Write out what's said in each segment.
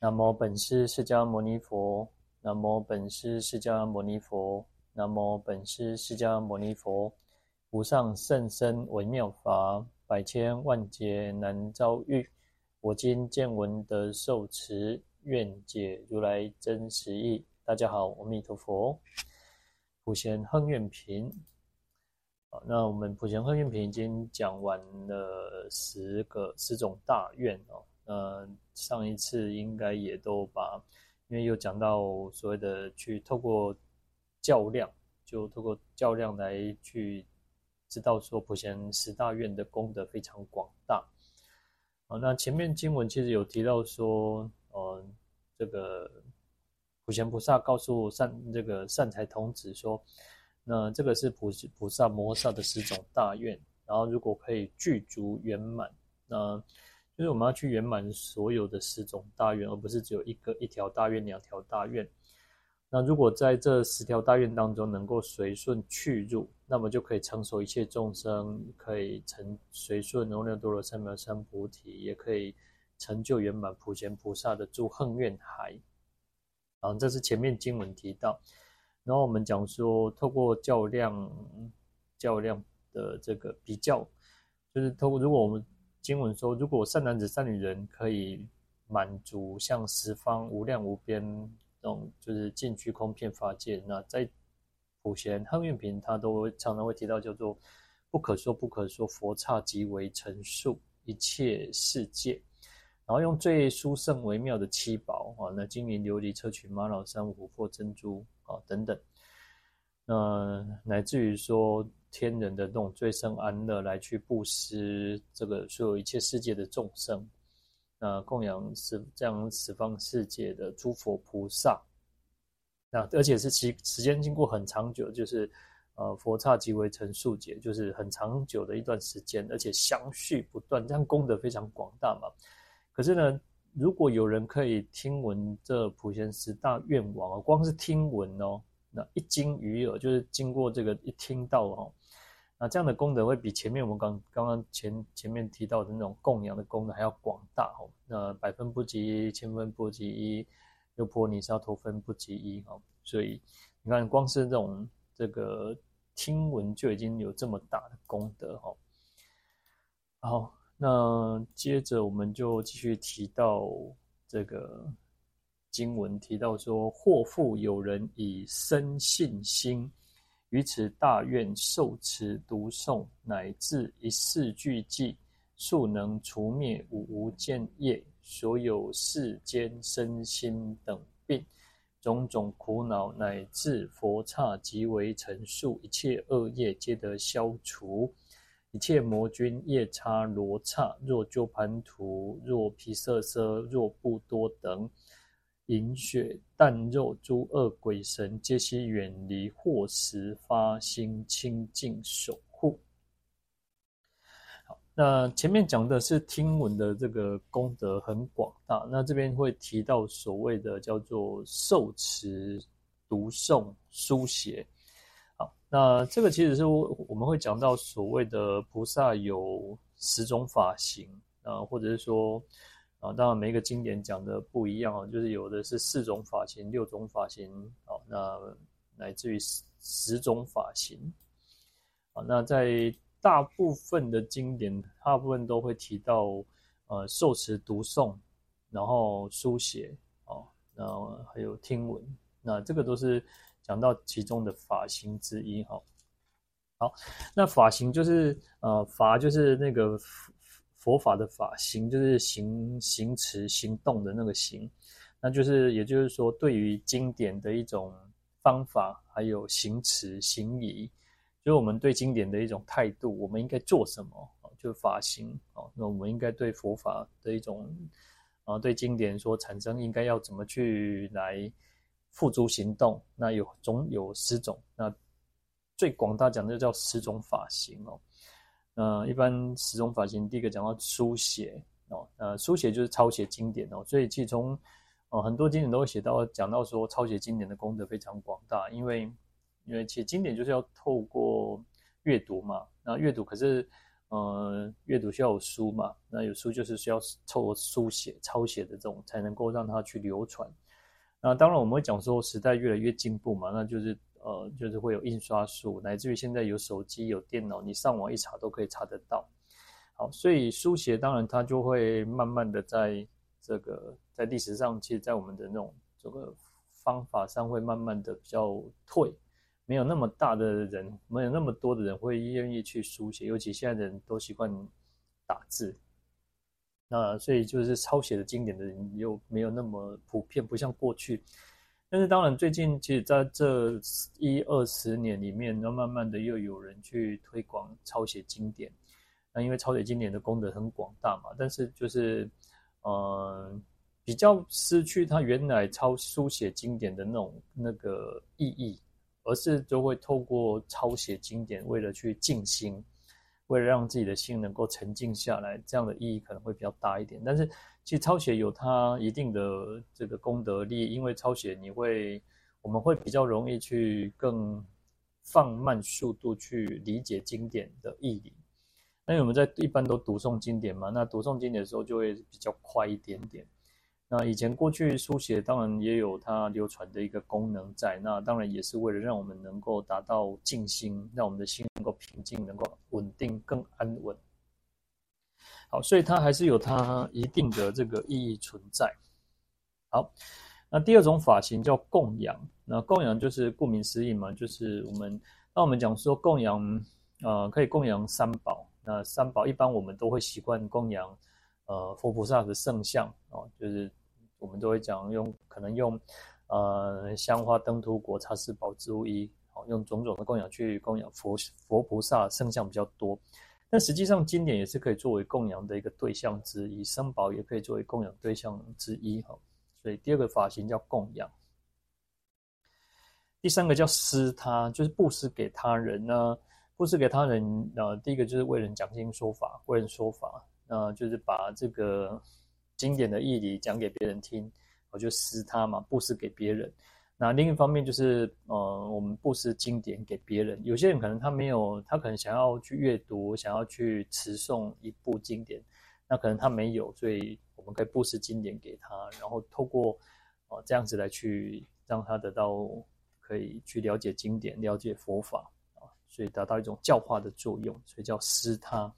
南无本师释迦牟尼佛，南无本师释迦牟尼佛，南无本师释迦牟尼佛。无上甚深微妙法，百千万劫难遭遇。我今见闻得受持，愿解如来真实义。大家好，阿弥陀佛。普贤亨愿品。好，那我们普贤行愿品已经讲完了十个十种大愿哦。呃，上一次应该也都把，因为有讲到所谓的去透过较量，就透过较量来去知道说普贤十大愿的功德非常广大。啊，那前面经文其实有提到说，呃，这个普贤菩萨告诉善这个善财童子说，那这个是普菩萨摩萨的十种大愿，然后如果可以具足圆满，那。就是我们要去圆满所有的十种大愿，而不是只有一个一条大愿、两条大愿。那如果在这十条大愿当中能够随顺去入，那么就可以成熟一切众生，可以成随顺阿耨多罗三藐三菩提，也可以成就圆满普贤菩萨的诸恨愿海。然后这是前面经文提到，然后我们讲说，透过较量、较量的这个比较，就是透过如果我们。经文说，如果善男子、善女人可以满足像十方无量无边那种，就是尽虚空遍法界，那在普贤行愿品，他都常常会提到叫做不可说不可说佛刹即为陈述一切世界，然后用最殊胜微妙的七宝啊，那金银琉璃砗磲玛瑙珊瑚琥珀珍珠啊等等，那乃至于说。天人的那种最胜安乐，来去布施这个所有一切世界的众生，那供养十这样十方世界的诸佛菩萨，那而且是其时间经过很长久，就是呃佛刹即为成数劫，就是很长久的一段时间，而且相续不断，这样功德非常广大嘛。可是呢，如果有人可以听闻这普贤十大愿王啊，光是听闻哦。那一经于耳，就是经过这个一听到哦，那这样的功德会比前面我们刚刚刚前前面提到的那种供养的功德还要广大哦。那百分不及一，千分不及一，优婆尼沙陀分不及一哦。所以你看，光是这种这个听闻就已经有这么大的功德哦。好，那接着我们就继续提到这个。经文提到说，或复有人以深信心，于此大愿受持读诵，乃至一世俱济，速能除灭五无间业，所有世间身心等病，种种苦恼，乃至佛刹即为陈述，一切恶业皆得消除，一切魔君夜叉罗刹，若鸠槃荼，若毗舍奢，若不多等。饮血啖肉诸恶鬼神，皆悉远离，祸时发心清净守护。好，那前面讲的是听闻的这个功德很广大，那这边会提到所谓的叫做受持、读诵、书写。好，那这个其实是我们会讲到所谓的菩萨有十种法行啊，或者是说。啊，当然每一个经典讲的不一样啊，就是有的是四种法型、六种法行，好，那乃至于十十种法型，啊，那在大部分的经典，大部分都会提到，呃，受持、读诵，然后书写，啊，然后还有听闻，那这个都是讲到其中的法型之一，哈。好，那法型就是，呃，法就是那个。佛法的法行就是行行持行动的那个行，那就是也就是说，对于经典的一种方法，还有行持行仪，就是我们对经典的一种态度，我们应该做什么啊？就法行啊，那我们应该对佛法的一种啊，对经典所产生应该要怎么去来付诸行动？那有总有十种，那最广大讲的就叫十种法行哦。呃，一般十种法行，第一个讲到书写哦，呃，书写就是抄写经典哦，所以其中哦很多经典都会写到讲到说抄写经典的功德非常广大，因为因为其实经典就是要透过阅读嘛，那阅读可是呃，阅读需要有书嘛，那有书就是需要透过书写、抄写的这种，才能够让它去流传。那当然我们会讲说，时代越来越进步嘛，那就是呃，就是会有印刷术，乃至于现在有手机、有电脑，你上网一查都可以查得到。好，所以书写当然它就会慢慢的在这个在历史上，其实，在我们的那种这个方法上会慢慢的比较退，没有那么大的人，没有那么多的人会愿意去书写，尤其现在的人都习惯打字，那所以就是抄写的经典的人又没有那么普遍，不像过去。但是当然最近其实在这一二十年里面，那慢慢的又有人去推广抄写经典。那因为抄写经典的功德很广大嘛，但是就是，呃，比较失去它原来抄书写经典的那种那个意义，而是就会透过抄写经典，为了去静心，为了让自己的心能够沉静下来，这样的意义可能会比较大一点。但是其实抄写有它一定的这个功德利益，因为抄写你会，我们会比较容易去更放慢速度去理解经典的意义理。那我们在一般都读诵经典嘛，那读诵经典的时候就会比较快一点点。那以前过去书写当然也有它流传的一个功能在，那当然也是为了让我们能够达到静心，让我们的心能够平静，能够稳定，更安稳。好，所以它还是有它一定的这个意义存在。好，那第二种法行叫供养，那供养就是顾名思义嘛，就是我们那我们讲说供养，呃，可以供养三宝。那三宝一般我们都会习惯供养，呃，佛菩萨的圣像哦，就是我们都会讲用可能用呃香花灯烛果茶施宝珠衣，哦，用种种的供养去供养佛佛菩萨圣像比较多。但实际上经典也是可以作为供养的一个对象之一，三宝也可以作为供养对象之一哈。所以第二个法行叫供养，第三个叫施他，就是布施给他人呢。布施给他人，呃，第一个就是为人讲经说法，为人说法，呃、就是把这个经典的义理讲给别人听，我就施他嘛，布施给别人。那另一方面就是，呃，我们布施经典给别人。有些人可能他没有，他可能想要去阅读，想要去持诵一部经典，那可能他没有，所以我们可以布施经典给他，然后透过，呃，这样子来去让他得到可以去了解经典，了解佛法啊。所以达到一种教化的作用，所以叫施他。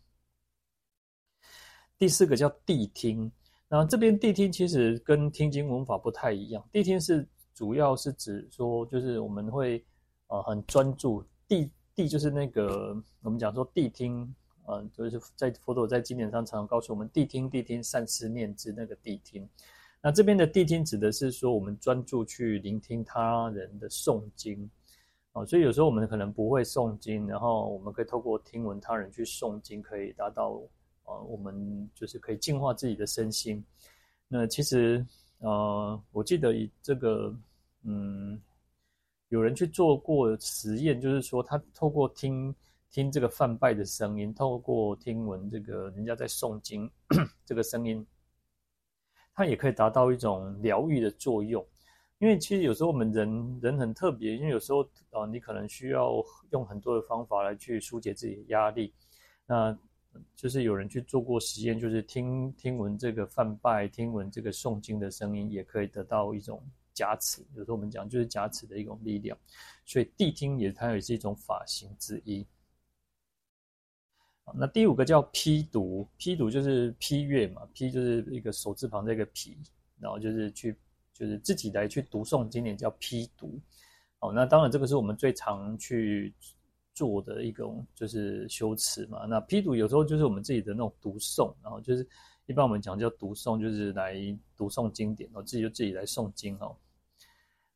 第四个叫谛听，那这边谛听其实跟听经闻法不太一样。谛听是主要是指说，就是我们会呃很专注，谛谛就是那个我们讲说谛听，呃，就是在佛陀在经典上常常告诉我们谛听谛听善思念之那个谛听。那这边的谛听指的是说，我们专注去聆听他人的诵经。哦，所以有时候我们可能不会诵经，然后我们可以透过听闻他人去诵经，可以达到呃，我们就是可以净化自己的身心。那其实呃，我记得以这个嗯，有人去做过实验，就是说他透过听听这个梵拜的声音，透过听闻这个人家在诵经 这个声音，它也可以达到一种疗愈的作用。因为其实有时候我们人人很特别，因为有时候啊，你可能需要用很多的方法来去疏解自己的压力。那就是有人去做过实验，就是听听闻这个梵拜，听闻这个诵经的声音，也可以得到一种加持。有时候我们讲就是加持的一种力量，所以谛听也它也是一种法行之一。那第五个叫批读，批读就是批阅嘛，批就是一个手字旁这个批，然后就是去。就是自己来去读诵经典叫批读，哦，那当然这个是我们最常去做的一种就是修持嘛。那批读有时候就是我们自己的那种读诵，然后就是一般我们讲叫读诵，就是来读诵经典，哦，自己就自己来诵经哦。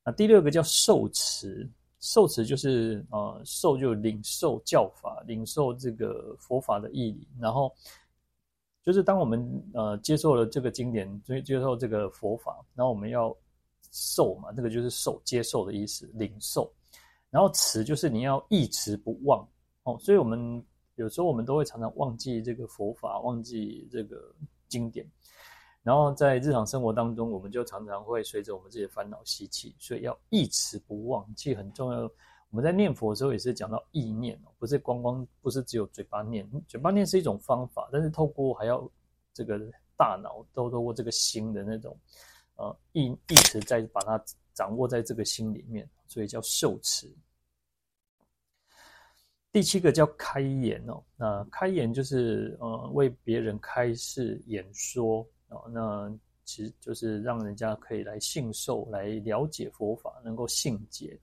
那第六个叫受持，受持就是呃受就领受教法，领受这个佛法的义理，然后。就是当我们呃接受了这个经典，接接受这个佛法，然后我们要受嘛，那个就是受接受的意思，领受。然后持就是你要一持不忘哦，所以我们有时候我们都会常常忘记这个佛法，忘记这个经典。然后在日常生活当中，我们就常常会随着我们自己的烦恼习气，所以要一持不忘，记很重要。我们在念佛的时候也是讲到意念哦，不是光光不是只有嘴巴念，嘴巴念是一种方法，但是透过还要这个大脑都透过这个心的那种呃意意识，再把它掌握在这个心里面，所以叫受持。第七个叫开言哦，那开言就是呃为别人开示演说哦，那其实就是让人家可以来信受，来了解佛法，能够信解。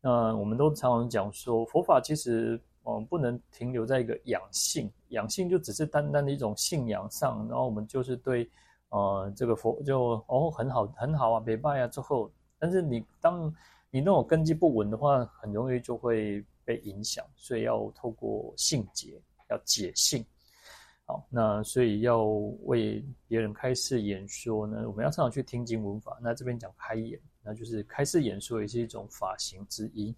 那我们都常常讲说，佛法其实嗯、呃、不能停留在一个养性，养性就只是单单的一种信仰上，然后我们就是对呃这个佛就哦很好很好啊，礼拜啊之后，但是你当你那种根基不稳的话，很容易就会被影响，所以要透过性解，要解性。好，那所以要为别人开示演说呢，我们要常常去听经闻法。那这边讲开演。那就是开示演说也是一种法行之一。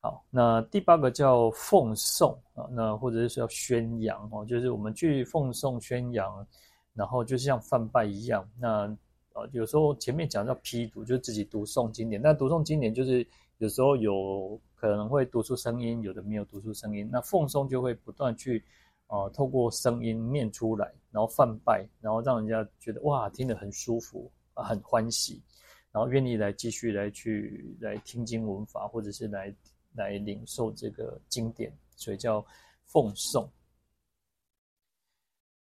好，那第八个叫奉送啊，那或者是说要宣扬哦，就是我们去奉送宣扬，然后就像梵呗一样。那呃，有时候前面讲到批读，就是自己读诵经典。那读诵经典就是有时候有可能会读出声音，有的没有读出声音。那奉诵就会不断去呃透过声音念出来，然后泛拜，然后让人家觉得哇，听得很舒服。很欢喜，然后愿意来继续来去来听经闻法，或者是来来领受这个经典，所以叫奉诵。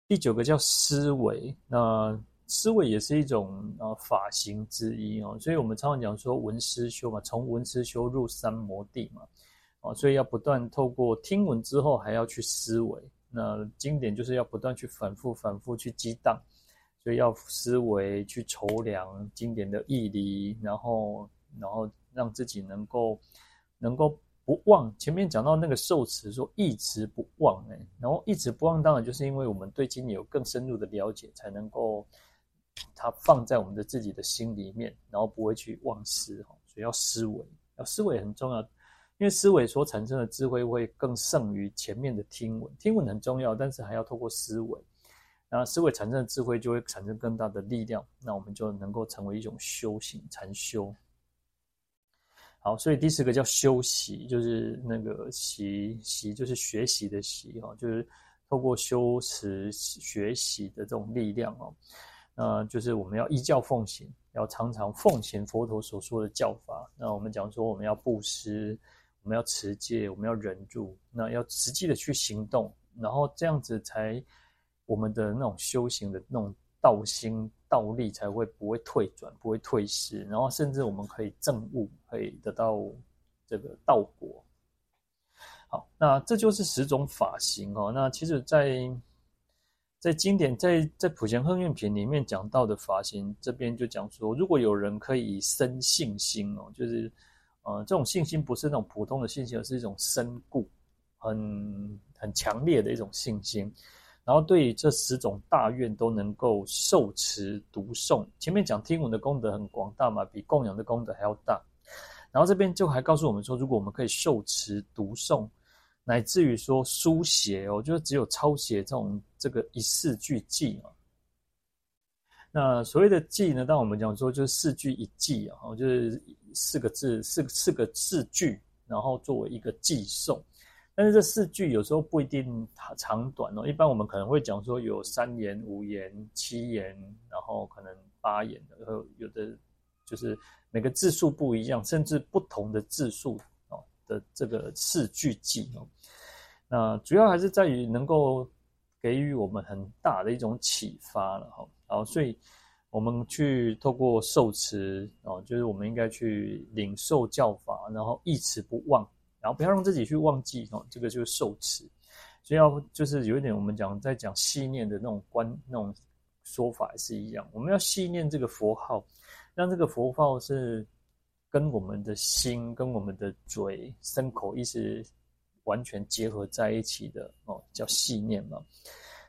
第九个叫思维，那思维也是一种呃法行之一哦，所以我们常常讲说闻思修嘛，从闻思修入三摩地嘛，哦，所以要不断透过听闻之后，还要去思维，那经典就是要不断去反复反复去激荡。所以要思维去筹量经典的义理，然后，然后让自己能够能够不忘。前面讲到那个受持，说一直不忘，哎，然后一直不忘，当然就是因为我们对经典有更深入的了解，才能够它放在我们的自己的心里面，然后不会去忘失哈。所以要思维，要思维很重要，因为思维所产生的智慧会更胜于前面的听闻。听闻很重要，但是还要透过思维。那思维产生的智慧就会产生更大的力量，那我们就能够成为一种修行禅修。好，所以第四个叫修习，就是那个习习就是学习的习哈，就是透过修持学习的这种力量哦，那就是我们要依教奉行，要常常奉行佛陀所说的教法。那我们讲说我们要布施，我们要持戒，我们要忍住，那要实际的去行动，然后这样子才。我们的那种修行的那种道心道力才会不会退转，不会退失，然后甚至我们可以证悟，可以得到这个道果。好，那这就是十种法行哦。那其实在，在经典在在普贤行愿品里面讲到的法行，这边就讲说，如果有人可以生信心哦，就是呃，这种信心不是那种普通的信心，而是一种深固、很很强烈的一种信心。然后对于这十种大愿都能够受持读诵，前面讲听闻的功德很广大嘛，比供养的功德还要大。然后这边就还告诉我们说，如果我们可以受持读诵，乃至于说书写哦，就只有抄写这种这个一四句记啊。那所谓的记呢，当我们讲说就是四句一记啊，就是四个字四四个四句，然后作为一个偈颂。但是这四句有时候不一定长短哦，一般我们可能会讲说有三言、五言、七言，然后可能八言的，然后有的就是每个字数不一样，甚至不同的字数的这个四句偈哦。那主要还是在于能够给予我们很大的一种启发了哈。然后，所以我们去透过受持哦，就是我们应该去领受教法，然后一词不忘。然后不要让自己去忘记哦，这个就是受持，所以要就是有一点我们讲在讲信念的那种观那种说法是一样，我们要信念这个佛号，让这个佛号是跟我们的心、跟我们的嘴、身口意识完全结合在一起的哦，叫系念嘛。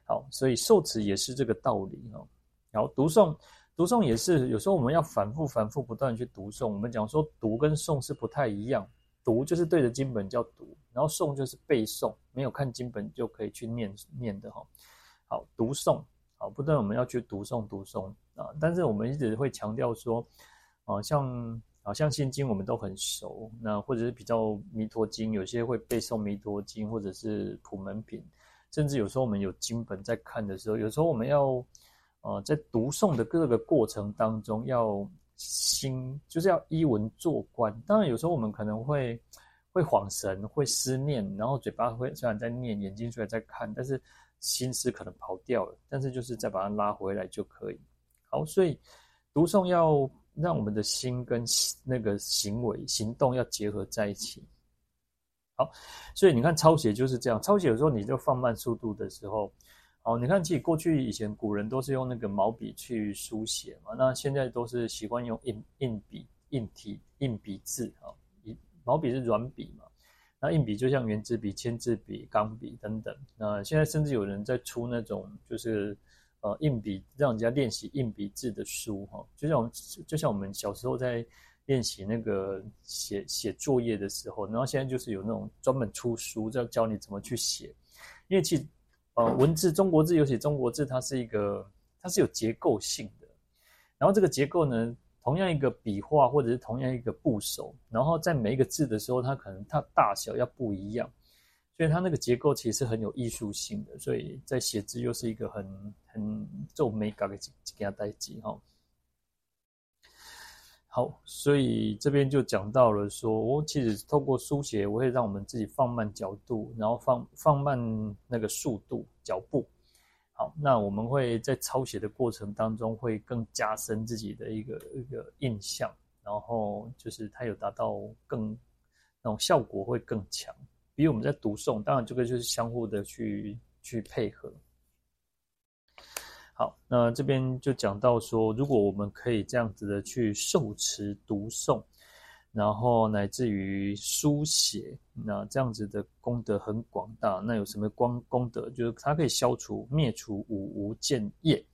好，所以受持也是这个道理哦。然后读诵，读诵也是有时候我们要反复、反复不断去读诵。我们讲说读跟诵是不太一样。读就是对着经本叫读，然后诵就是背诵，没有看经本就可以去念念的哈。好，读诵好，不断我们要去读诵读诵啊，但是我们一直会强调说，啊，像好像心经我们都很熟，那或者是比较弥陀经，有些会背诵弥陀经，或者是普门品，甚至有时候我们有经本在看的时候，有时候我们要呃在读诵的各个过程当中，要心就是要依文做观。当然有时候我们可能会会恍神，会思念，然后嘴巴会虽然在念，眼睛虽然在看，但是心思可能跑掉了，但是就是再把它拉回来就可以。好，所以读诵要。让我们的心跟那个行为行动要结合在一起。好，所以你看抄写就是这样。抄写有时候你就放慢速度的时候，哦，你看其实过去以前古人都是用那个毛笔去书写嘛，那现在都是习惯用硬硬笔、硬体、硬笔字啊。毛笔是软笔嘛，那硬笔就像原子笔、签字笔、钢笔等等。那现在甚至有人在出那种就是。呃，硬笔让人家练习硬笔字的书哈，就像我们就像我们小时候在练习那个写写作业的时候，然后现在就是有那种专门出书，在教你怎么去写。因为其实呃，文字中国字尤其中国字，它是一个它是有结构性的。然后这个结构呢，同样一个笔画或者是同样一个部首，然后在每一个字的时候，它可能它大小要不一样。所以它那个结构其实是很有艺术性的，所以在写字又是一个很很做美感的几几件代志哈。好，所以这边就讲到了说，我其实透过书写，我会让我们自己放慢角度，然后放放慢那个速度脚步。好，那我们会在抄写的过程当中会更加深自己的一个一个印象，然后就是它有达到更那种效果会更强。比我们在读诵，当然这个就是相互的去去配合。好，那这边就讲到说，如果我们可以这样子的去受持读诵，然后乃至于书写，那这样子的功德很广大。那有什么光功德？就是它可以消除灭除五无见业。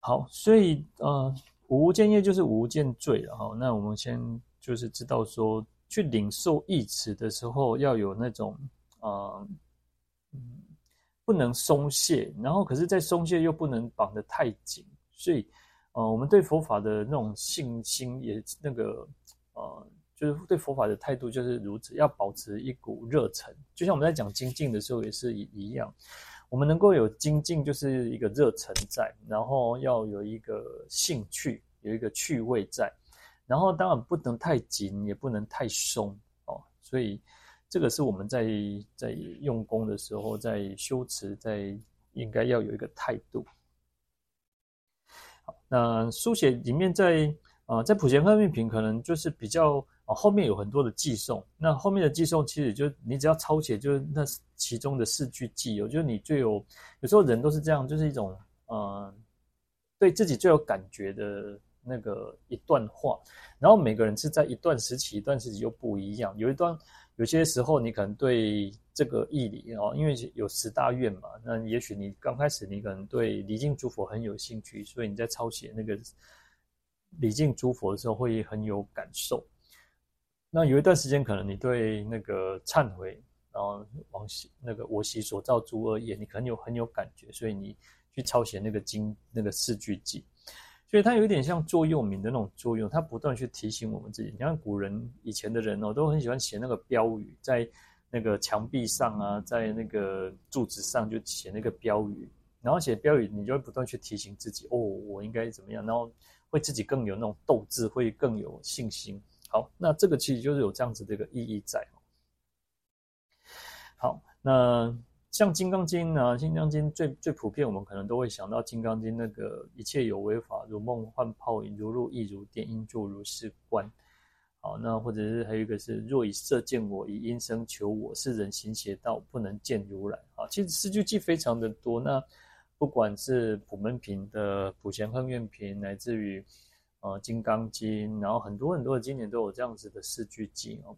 好，所以呃，五无见业就是无见罪了哈。那我们先就是知道说。去领受义词的时候，要有那种啊，不能松懈，然后可是，在松懈又不能绑得太紧，所以，呃，我们对佛法的那种信心也那个，呃，就是对佛法的态度就是如此，要保持一股热忱。就像我们在讲精进的时候也是一一样，我们能够有精进，就是一个热忱在，然后要有一个兴趣，有一个趣味在。然后当然不能太紧，也不能太松哦，所以这个是我们在在用功的时候，在修持，在应该要有一个态度。好，那书写里面在啊、在普贤行愿品可能就是比较啊、后面有很多的寄送，那后面的寄送其实就你只要抄写，就是那其中的四句偈，我觉得你最有有时候人都是这样，就是一种呃，对自己最有感觉的。那个一段话，然后每个人是在一段时期，一段时期又不一样。有一段，有些时候你可能对这个义理哦，因为有十大愿嘛，那也许你刚开始你可能对礼敬诸佛很有兴趣，所以你在抄写那个礼敬诸佛的时候会很有感受。那有一段时间，可能你对那个忏悔，然后往昔那个我昔所造诸恶业，你可能有很有感觉，所以你去抄写那个经那个四句偈。所以它有点像座右铭的那种作用，它不断去提醒我们自己。你看古人以前的人哦，都很喜欢写那个标语，在那个墙壁上啊，在那个柱子上就写那个标语，然后写标语，你就会不断去提醒自己，哦，我应该怎么样，然后会自己更有那种斗志，会更有信心。好，那这个其实就是有这样子的一个意义在。好，那。像《金刚经》呢，《金刚经》最最普遍，我们可能都会想到《金刚经》那个一切有为法，如梦幻泡影，如露亦如电，应作如是观。好，那或者是还有一个是，若以色见我，以音声求我，是人行邪道，不能见如来。啊，其实四句偈非常的多。那不管是普门品的普贤行愿品，乃至于呃《金刚经》，然后很多很多的经典都有这样子的四句偈哦。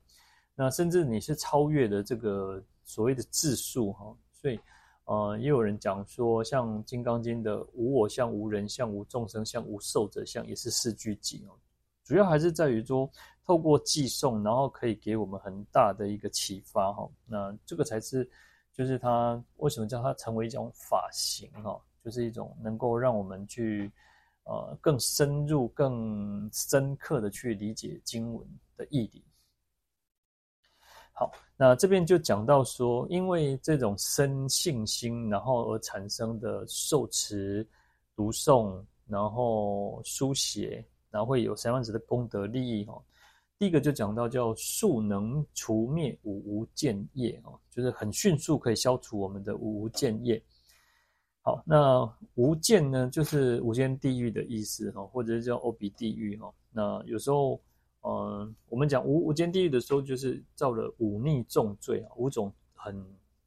那甚至你是超越的这个所谓的字数哈。所以，呃，也有人讲说，像《金刚经》的“无我相、无人相、无众生相、无寿者相”，也是四句偈哦。主要还是在于说，透过寄送，然后可以给我们很大的一个启发哈。那这个才是，就是它为什么叫它成为一种法行哈，就是一种能够让我们去，呃更深入、更深刻的去理解经文的意义。好，那这边就讲到说，因为这种生信心，然后而产生的受持、读诵，然后书写，然后会有什么样子的功德利益哦。第一个就讲到叫速能除灭五无间业哦，就是很迅速可以消除我们的五无间业。好，那无间呢，就是无间地狱的意思哈，或者是叫欧比地狱哈。那有时候，嗯，我们讲无无间地狱的时候，就是造了五逆重罪啊，五种很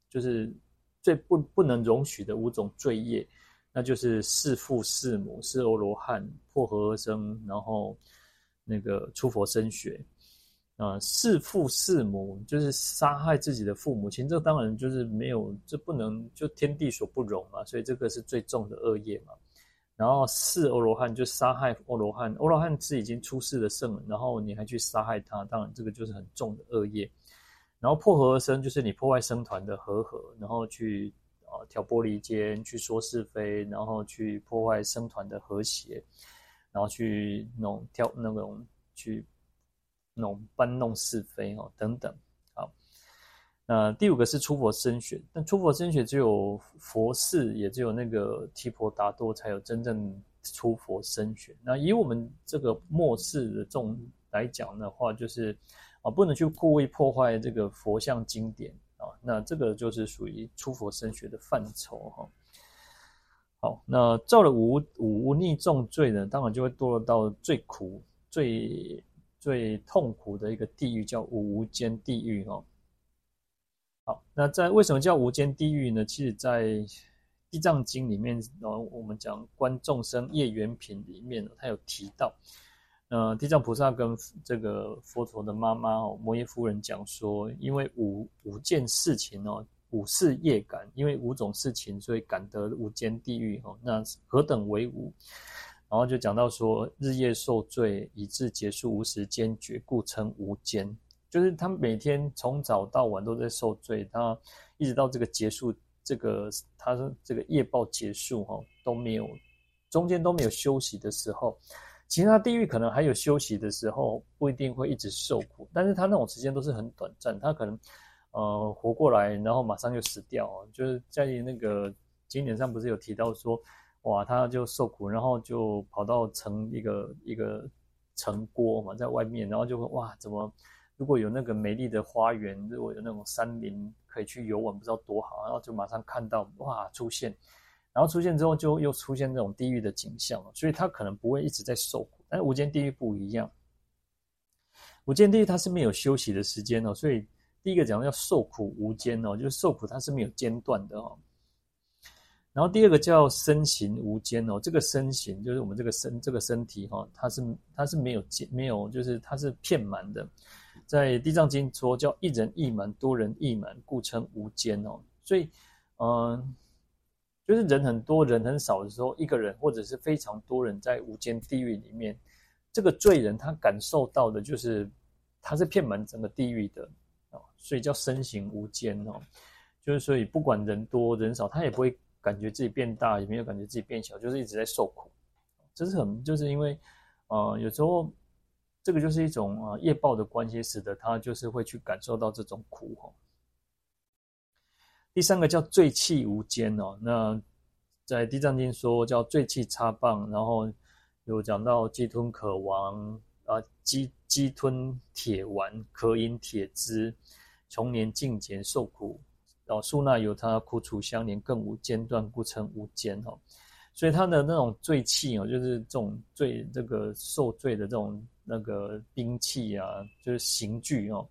就是最不不能容许的五种罪业，那就是弑父弑母、弑欧罗汉、破和合僧，然后。那个出佛身血，啊，弑父弑母就是杀害自己的父母亲，这当然就是没有，这不能就天地所不容嘛，所以这个是最重的恶业嘛。然后弑欧罗汉就杀害欧罗汉，欧罗汉是已经出世的圣人，然后你还去杀害他，当然这个就是很重的恶业。然后破和而生就是你破坏僧团的和合，然后去啊挑拨离间，去说是非，然后去破坏僧团的和谐。然后去弄挑那种去弄搬弄是非哦等等，那第五个是出佛身血，但出佛身血只有佛世，也只有那个提婆达多才有真正出佛身血。那以我们这个末世的这种来讲的话，就是啊不能去故意破坏这个佛像经典啊，那这个就是属于出佛身血的范畴哈。好，那造了五五无逆重罪呢，当然就会堕落到最苦、最最痛苦的一个地狱，叫五无间地狱哦。好，那在为什么叫无间地狱呢？其实，在《地藏经》里面，然后我们讲观众生业缘品里面，它有提到，呃，地藏菩萨跟这个佛陀的妈妈哦，摩耶夫人讲说，因为五五件事情哦。五事业感，因为五种事情，所以感得无间地狱哦。那何等为五？然后就讲到说，日夜受罪，以致结束无时间觉，故称无间。就是他每天从早到晚都在受罪，他一直到这个结束，这个他说这个业报结束哈，都没有中间都没有休息的时候。其他地狱可能还有休息的时候，不一定会一直受苦，但是他那种时间都是很短暂，他可能。呃，活过来，然后马上就死掉，就是在那个经典上不是有提到说，哇，他就受苦，然后就跑到城一个一个城郭嘛，在外面，然后就会哇，怎么如果有那个美丽的花园，如果有那种山林可以去游玩，不知道多好，然后就马上看到哇出现，然后出现之后就又出现这种地狱的景象，所以他可能不会一直在受苦，但是无间地狱不一样，无间地狱它是没有休息的时间哦，所以。第一个讲叫受苦无间哦，就是受苦它是没有间断的哦。然后第二个叫身形无间哦，这个身形就是我们这个身这个身体哈，它是它是没有间没有，就是它是片满的。在地藏经说叫一人一门，多人一门，故称无间哦。所以嗯，就是人很多人很少的时候，一个人或者是非常多人在无间地狱里面，这个罪人他感受到的就是他是遍满整个地狱的。所以叫身形无间哦，就是所以不管人多人少，他也不会感觉自己变大，也没有感觉自己变小，就是一直在受苦。这是很就是因为，呃，有时候这个就是一种啊业报的关系，使得他就是会去感受到这种苦哈。第三个叫罪气无间哦，那在地藏经说叫罪气插棒，然后有讲到鸡吞可亡啊，鸡鸡吞铁丸，渴饮铁汁。穷年尽劫受苦，然后宿那由他苦楚相连，更无间断，故称无间哦。所以他的那种罪气哦，就是这种罪，这个受罪的这种那个兵器啊，就是刑具哦，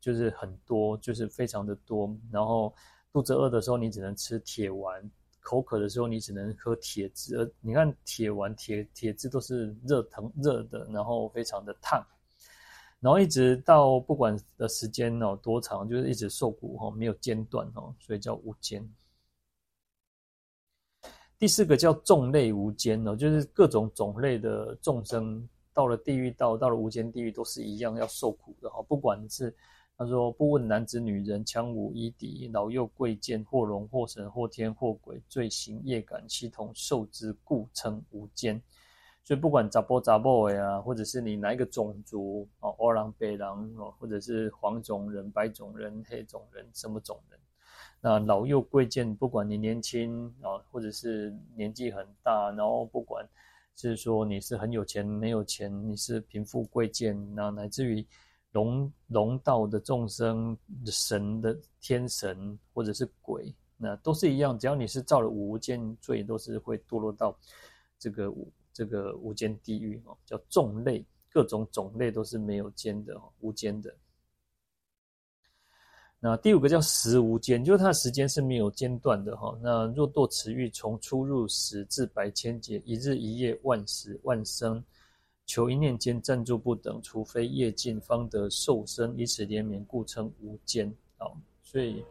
就是很多，就是非常的多。然后肚子饿的时候，你只能吃铁丸；口渴的时候，你只能喝铁汁。你看铁丸、铁铁汁都是热腾热的，然后非常的烫。然后一直到不管的时间哦多长，就是一直受苦哈，没有间断哦，所以叫无间。第四个叫众类无间哦，就是各种种类的众生到了地狱道，到了无间地狱都是一样要受苦的哈。不管是他说不问男子女人，强武夷狄，老幼贵贱，或龙或神，或天或鬼，罪行业感悉同受之，故称无间。所以不管杂波杂波呀，或者是你哪一个种族哦，欧郎、北郎哦，或者是黄种人、白种人、黑种人，什么种人，那老幼贵贱，不管你年轻啊，或者是年纪很大，然后不管是说你是很有钱没有钱，你是贫富贵贱，那乃至于龙龙道的众生、神的天神或者是鬼。那都是一样，只要你是造了无间罪，都是会堕落到这个这个无间地狱哦，叫众类，各种种类都是没有间的哦，无间的。那第五个叫时无间，就是它的时间是没有间断的哈。那若堕此狱，从出入时至百千劫，一日一夜，万时万生，求一念间暂住不等，除非业尽，方得受生，以此连绵，故称无间。好，所以。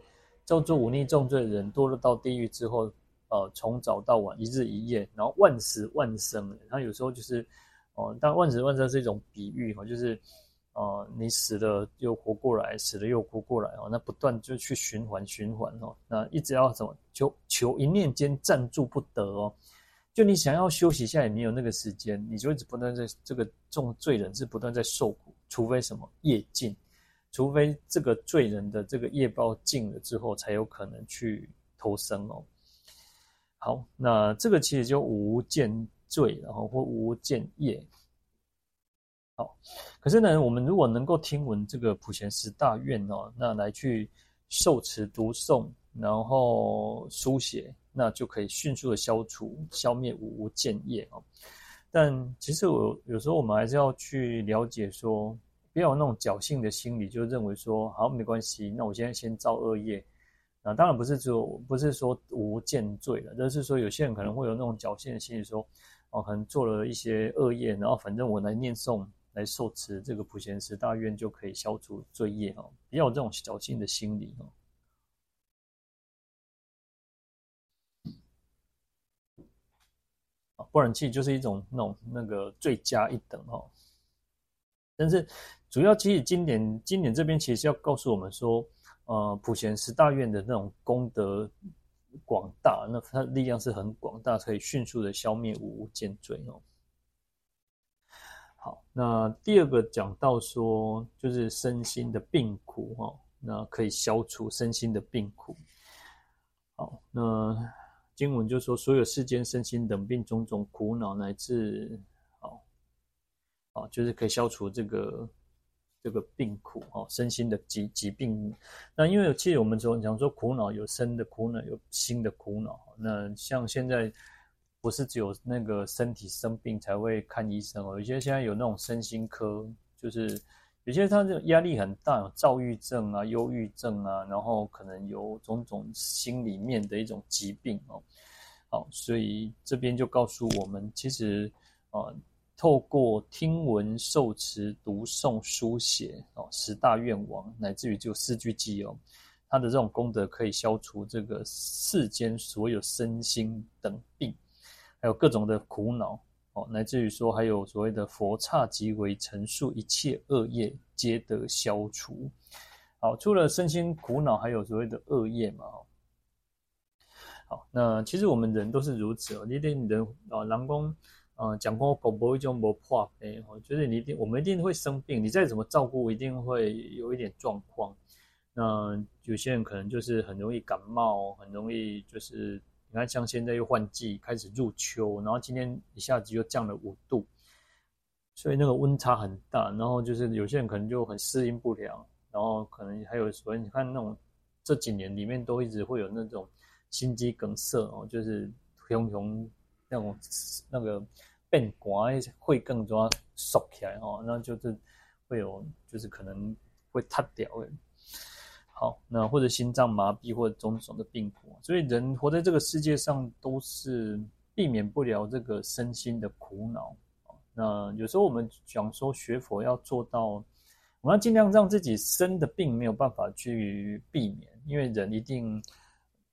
叫做忤逆重罪的人，堕落到地狱之后，呃，从早到晚，一日一夜，然后万时万生。他有时候就是，哦、呃，但万时万生是一种比喻哈，就是，呃，你死了又活过来，死了又活过来哦，那不断就去循环循环哦，那一直要什么求求一念间暂住不得哦，就你想要休息一下也没有那个时间，你就一直不断在这个重罪人是不断在受苦，除非什么业尽。除非这个罪人的这个业报尽了之后，才有可能去投生哦。好，那这个其实就无间罪，然后或无间业。好，可是呢，我们如果能够听闻这个普贤十大愿哦，那来去受持读诵，然后书写，那就可以迅速的消除、消灭无无间业哦。但其实我有时候我们还是要去了解说。不要有那种侥幸的心理，就认为说好没关系，那我现在先造恶业。那当然不是说不是说无间罪了，而是说有些人可能会有那种侥幸的心理，说哦，可能做了一些恶业，然后反正我来念诵来受持这个普贤十大愿就可以消除罪业哦。不要有这种侥幸的心理哦。不然其实就是一种那种那个罪加一等哦。但是。主要其实经典经典这边其实要告诉我们说，呃，普贤十大愿的那种功德广大，那它力量是很广大，可以迅速的消灭五无间罪哦。好，那第二个讲到说，就是身心的病苦哦，那可以消除身心的病苦。好，那经文就说，所有世间身心等病种种苦恼，乃至好，好，就是可以消除这个。这个病苦哦，身心的疾疾病。那因为其实我们说讲说苦恼，有身的苦恼，有心的苦恼。那像现在不是只有那个身体生病才会看医生哦，有些现在有那种身心科，就是有些他这种压力很大，躁郁症啊、忧郁症啊，然后可能有种种心里面的一种疾病哦。好，所以这边就告诉我们，其实啊。透过听闻、受持、读诵、书写哦，十大愿望，乃至于就四句偈哦，他的这种功德可以消除这个世间所有身心等病，还有各种的苦恼哦，乃至于说还有所谓的佛刹即为陈述，一切恶业皆得消除。好，除了身心苦恼，还有所谓的恶业嘛。好，那其实我们人都是如此哦，你得人啊，人工。啊，讲过狗不会就没破病哦，就是你一定，我们一定会生病，你再怎么照顾，一定会有一点状况。那有些人可能就是很容易感冒，很容易就是你看，像现在又换季，开始入秋，然后今天一下子又降了五度，所以那个温差很大。然后就是有些人可能就很适应不了，然后可能还有所以你看那种这几年里面都一直会有那种心肌梗塞哦，就是熊熊。那种那个变寒会更加缩起来哦，那就是会有，就是可能会塌掉的。好，那或者心脏麻痹或者种种的病苦，所以人活在这个世界上都是避免不了这个身心的苦恼。那有时候我们讲说学佛要做到，我们要尽量让自己生的病没有办法去避免，因为人一定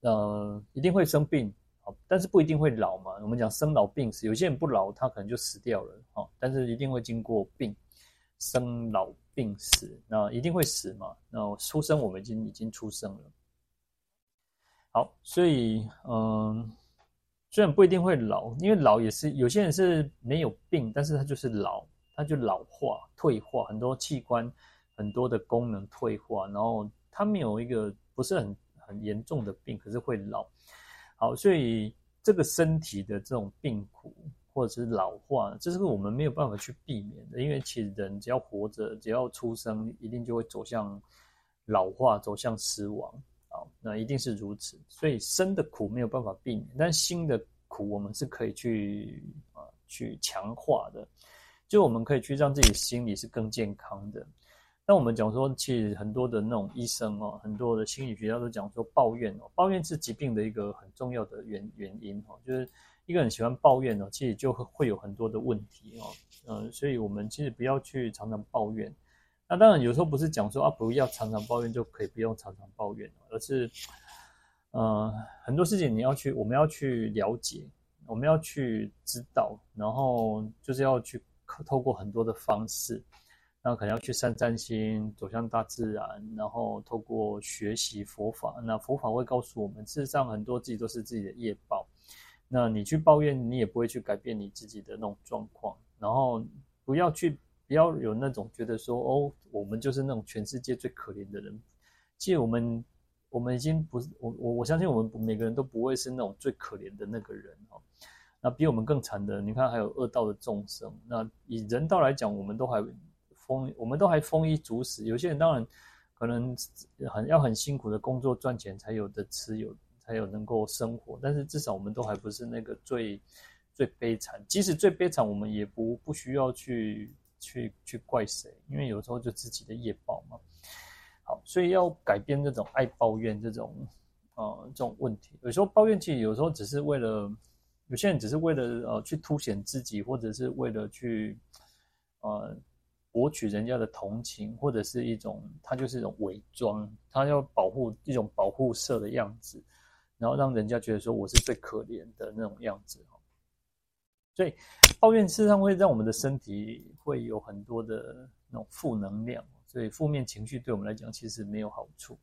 呃一定会生病。但是不一定会老嘛。我们讲生老病死，有些人不老，他可能就死掉了。哦，但是一定会经过病，生老病死，那一定会死嘛。那出生我们已经已经出生了。好，所以嗯，虽然不一定会老，因为老也是有些人是没有病，但是他就是老，他就老化、退化，很多器官、很多的功能退化，然后他没有一个不是很很严重的病，可是会老。好，所以这个身体的这种病苦。或者是老化，这是我们没有办法去避免的，因为其实人只要活着，只要出生，一定就会走向老化，走向死亡啊，那一定是如此。所以生的苦没有办法避免，但心的苦我们是可以去啊去强化的，就我们可以去让自己心理是更健康的。那我们讲说，其实很多的那种医生哦，很多的心理学家都讲说，抱怨哦，抱怨是疾病的一个很重要的原原因哦，就是。一个人喜欢抱怨呢，其实就会有很多的问题哦，嗯，所以我们其实不要去常常抱怨。那当然有时候不是讲说啊，不要常常抱怨就可以不用常常抱怨，而是，呃，很多事情你要去，我们要去了解，我们要去知道，然后就是要去透过很多的方式，那可能要去散散心，走向大自然，然后透过学习佛法，那佛法会告诉我们，事实上很多自己都是自己的业报。那你去抱怨，你也不会去改变你自己的那种状况。然后不要去，不要有那种觉得说，哦，我们就是那种全世界最可怜的人。其实我们，我们已经不是我我我相信我们每个人都不会是那种最可怜的那个人哦。那比我们更惨的，你看还有恶道的众生。那以人道来讲，我们都还丰，我们都还丰衣足食。有些人当然可能很要很辛苦的工作赚钱才有的吃有。才有能够生活，但是至少我们都还不是那个最最悲惨。即使最悲惨，我们也不不需要去去去怪谁，因为有时候就自己的业报嘛。好，所以要改变这种爱抱怨这种呃这种问题。有时候抱怨其实有时候只是为了，有些人只是为了呃去凸显自己，或者是为了去呃。博取人家的同情，或者是一种他就是一种伪装，他要保护一种保护色的样子。然后让人家觉得说我是最可怜的那种样子，所以抱怨事实上会让我们的身体会有很多的那种负能量，所以负面情绪对我们来讲其实没有好处。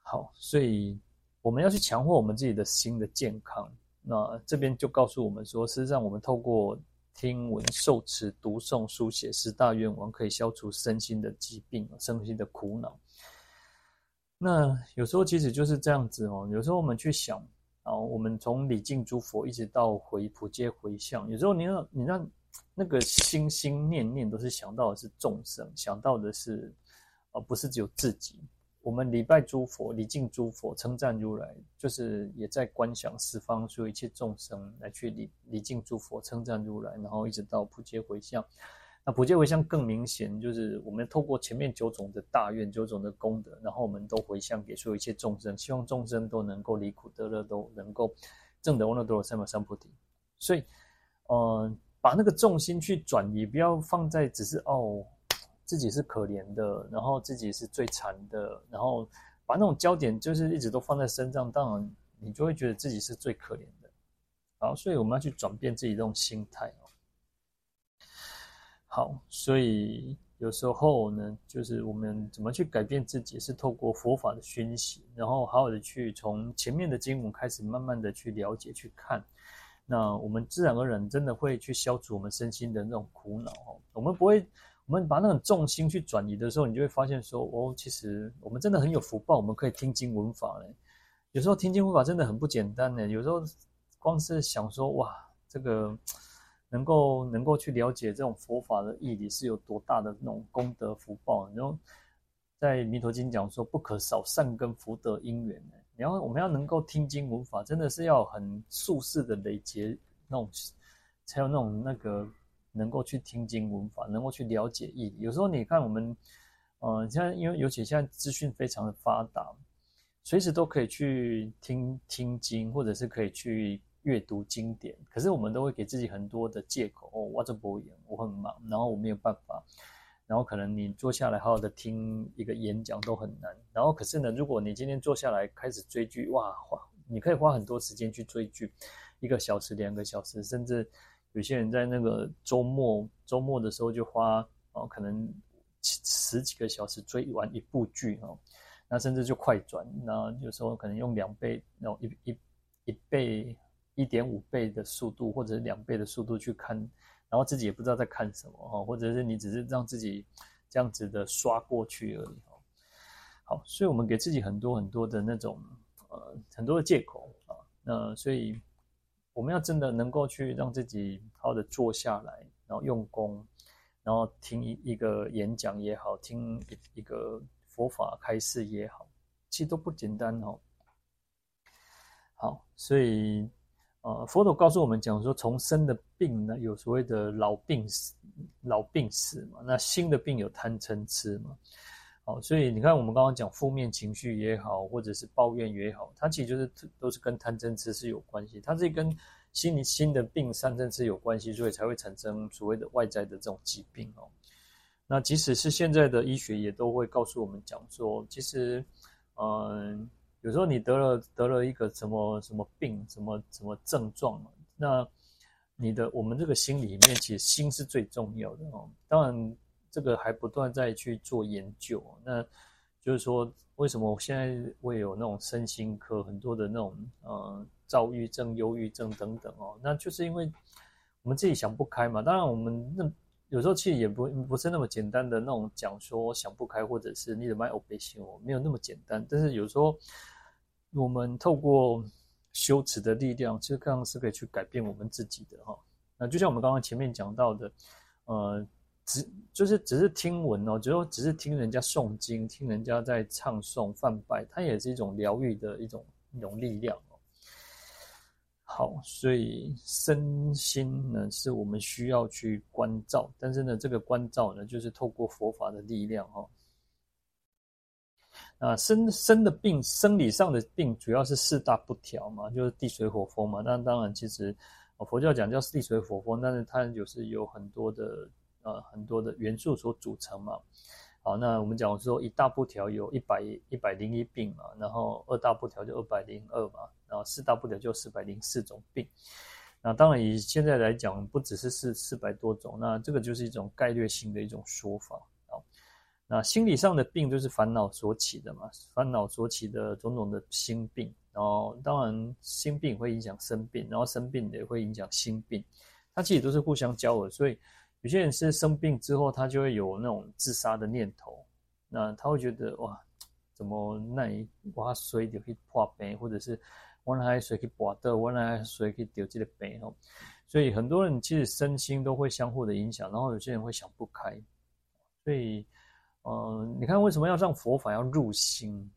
好，所以我们要去强化我们自己的心的健康。那这边就告诉我们说，事实上我们透过听闻、受持、读诵、书写十大愿王，可以消除身心的疾病、身心的苦恼。那有时候其实就是这样子哦。有时候我们去想，啊，我们从礼敬诸佛一直到回普皆回向，有时候你让你让那个心心念念都是想到的是众生，想到的是，而不是只有自己。我们礼拜诸佛，礼敬诸佛，称赞如来，就是也在观想十方所有一切众生来去礼礼敬诸佛，称赞如来，然后一直到普皆回向。那普皆回向更明显，就是我们透过前面九种的大愿、九种的功德，然后我们都回向给所有一切众生，希望众生都能够离苦得乐，都能够证得阿耨多罗三藐三菩提。所以，呃，把那个重心去转移，不要放在只是哦自己是可怜的，然后自己是最惨的，然后把那种焦点就是一直都放在身上，当然你就会觉得自己是最可怜的。好，所以我们要去转变自己这种心态。好，所以有时候呢，就是我们怎么去改变自己，是透过佛法的熏习，然后好好的去从前面的经文开始，慢慢的去了解、去看，那我们自然而然真的会去消除我们身心的那种苦恼。我们不会，我们把那种重心去转移的时候，你就会发现说，哦，其实我们真的很有福报，我们可以听经闻法嘞。有时候听经闻法真的很不简单呢，有时候光是想说，哇，这个。能够能够去了解这种佛法的义理是有多大的那种功德福报。然后在《弥陀经》讲说，不可少善根福德因缘。然后我们要能够听经闻法，真的是要很速世的累劫那种，才有那种那个能够去听经闻法，能够去了解义理。有时候你看我们，呃，现在因为尤其现在资讯非常的发达，随时都可以去听听经，或者是可以去。阅读经典，可是我们都会给自己很多的借口哦，我这不演，我很忙，然后我没有办法，然后可能你坐下来好好的听一个演讲都很难，然后可是呢，如果你今天坐下来开始追剧，哇，花你可以花很多时间去追剧，一个小时、两个小时，甚至有些人在那个周末周末的时候就花哦，可能十几个小时追完一部剧哦，那甚至就快转，那有时候可能用两倍，然后一一一倍。一点五倍的速度或者是两倍的速度去看，然后自己也不知道在看什么哈，或者是你只是让自己这样子的刷过去而已哦。好，所以我们给自己很多很多的那种呃很多的借口啊，那所以我们要真的能够去让自己好好的坐下来，然后用功，然后听一一个演讲也好，听一一个佛法开示也好，其实都不简单哦。好，所以。呃，佛陀告诉我们讲说，从生的病呢，有所谓的老病死，老病死嘛。那新的病有贪嗔痴嘛。好，所以你看，我们刚刚讲负面情绪也好，或者是抱怨也好，它其实就是都是跟贪嗔痴是有关系。它是跟心理新的病三嗔痴有关系，所以才会产生所谓的外在的这种疾病哦。那即使是现在的医学也都会告诉我们讲说，其实，嗯、有时候你得了得了一个什么什么病，什么什么症状，那你的我们这个心里面，其实心是最重要的哦。当然，这个还不断在去做研究。那就是说，为什么我现在会有那种身心科很多的那种呃躁郁症、忧郁症等等哦？那就是因为我们自己想不开嘛。当然，我们那有时候其实也不不是那么简单的那种讲说想不开，或者是你的脉 O 背心哦，没有那么简单。但是有时候。我们透过修持的力量，其实更是可以去改变我们自己的哈。那就像我们刚刚前面讲到的，呃，只就是只是听闻哦，就说只是听人家诵经，听人家在唱诵泛拜，它也是一种疗愈的一种一种力量哦。好，所以身心呢是我们需要去关照，但是呢，这个关照呢，就是透过佛法的力量哈。啊，生生的病，生理上的病主要是四大不调嘛，就是地水火风嘛。那当然，其实佛教讲叫地水火风，但是它就是有很多的呃很多的元素所组成嘛。好，那我们讲说一大不调有一百一百零一病嘛，然后二大不调就二百零二嘛，然后四大不调就四百零四种病。那当然以现在来讲，不只是四四百多种，那这个就是一种概略性的一种说法。那心理上的病就是烦恼所起的嘛，烦恼所起的种种的心病，然后当然心病会影响生病，然后生病也会影响心病，它其实都是互相交合。所以有些人是生病之后，他就会有那种自杀的念头，那他会觉得哇，怎么那一挖水就可以破病，或者是挖海水可以拔的，挖海水可以丢这个病哦。所以很多人其实身心都会相互的影响，然后有些人会想不开，所以。嗯，你看为什么要让佛法要入心？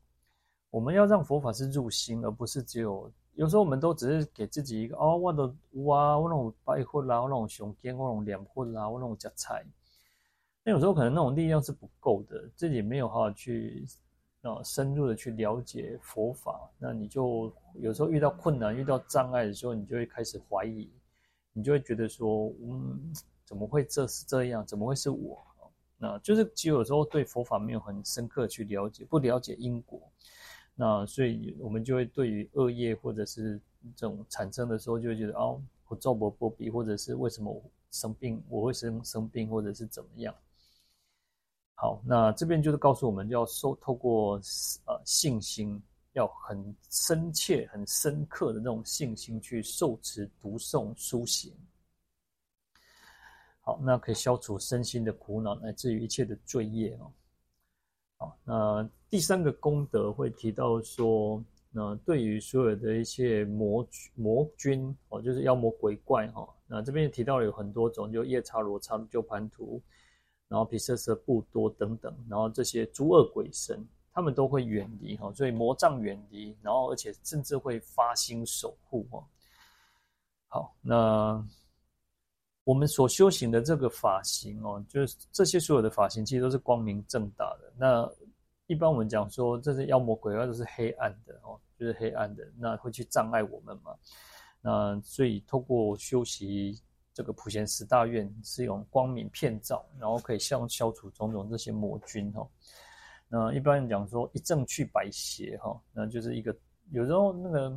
我们要让佛法是入心，而不是只有有时候我们都只是给自己一个哦，我的哇，我那种白混啦，我那种熊肩，我那种脸混啦，我那种夹菜。那有时候可能那种力量是不够的，自己没有好好去啊深入的去了解佛法，那你就有时候遇到困难、遇到障碍的时候，你就会开始怀疑，你就会觉得说，嗯，怎么会这是这样？怎么会是我？那就是其实有时候对佛法没有很深刻去了解，不了解因果，那所以我们就会对于恶业或者是这种产生的时候，就会觉得哦，我造业不比，或者是为什么我生病，我会生生病，或者是怎么样。好，那这边就是告诉我们要受透过呃信心，要很深切、很深刻的那种信心去受持、读诵、书写。好，那可以消除身心的苦恼，乃至于一切的罪业哦。好，那第三个功德会提到说，那对于所有的一些魔魔君哦，就是妖魔鬼怪哈，那这边提到了有很多种，就夜叉罗刹、鸠盘荼，然后毗舍舍不多等等，然后这些诸恶鬼神，他们都会远离哈，所以魔障远离，然后而且甚至会发心守护哦。好，那。我们所修行的这个法行哦，就是这些所有的法行，其实都是光明正大的。那一般我们讲说，这些妖魔鬼怪，都是黑暗的哦，就是黑暗的，那会去障碍我们嘛。那所以透过修习这个普贤十大愿，是用光明片照，然后可以消消除种种这些魔君哈。那一般人讲说，一正去百邪哈，那就是一个有时候那个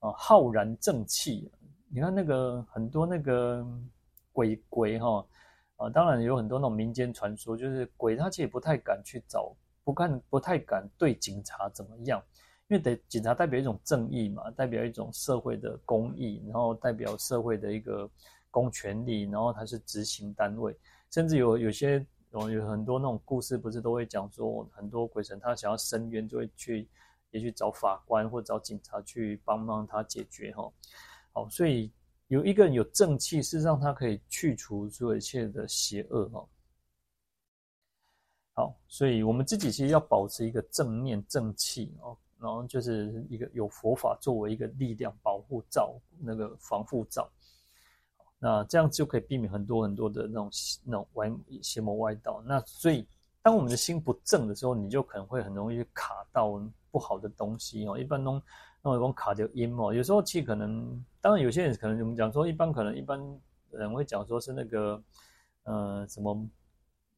啊浩然正气，你看那个很多那个。鬼鬼哈啊，当然有很多那种民间传说，就是鬼他其实不太敢去找，不看不太敢对警察怎么样，因为得警察代表一种正义嘛，代表一种社会的公义，然后代表社会的一个公权力，然后它是执行单位，甚至有有些有有很多那种故事，不是都会讲说，很多鬼神他想要伸冤，就会去也去找法官或找警察去帮忙他解决哈。好，所以有一个人有正气，事实上他可以去除所有一切的邪恶哈。好，所以我们自己其实要保持一个正面正气哦，然后就是一个有佛法作为一个力量保护罩，那个防护罩，那这样就可以避免很多很多的那种那种歪邪魔歪道。那所以当我们的心不正的时候，你就可能会很容易卡到不好的东西哦。一般都那种卡掉阴哦，有时候气可能，当然有些人可能我们讲说，一般可能一般人会讲说是那个呃什么。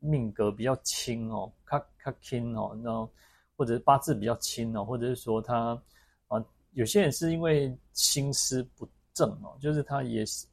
命格比较轻哦，卡卡轻哦，然后或者是八字比较轻哦，或者是说他啊，有些人是因为心思不正哦，就是他也是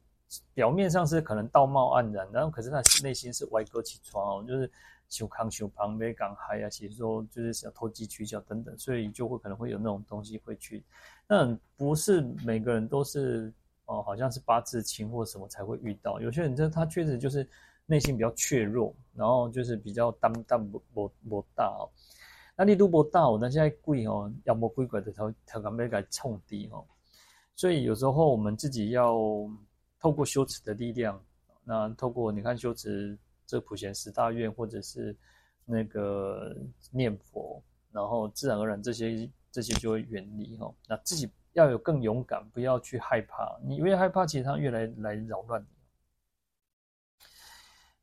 表面上是可能道貌岸然，然后可是他内心是歪哥起床哦，就是修康修旁没港嗨啊，其实说就是想投机取巧等等，所以就会可能会有那种东西会去，那不是每个人都是哦，好像是八字轻或什么才会遇到，有些人这他确实就是。内心比较怯弱，然后就是比较胆胆不不不大哦。那力度不大哦，那现在贵哦，要么贵贵的头头壳没给冲低哦。所以有时候我们自己要透过修持的力量，那透过你看修持这普贤十大愿，或者是那个念佛，然后自然而然这些这些就会远离哦。那自己要有更勇敢，不要去害怕。你越害怕，其实它越来来扰乱你。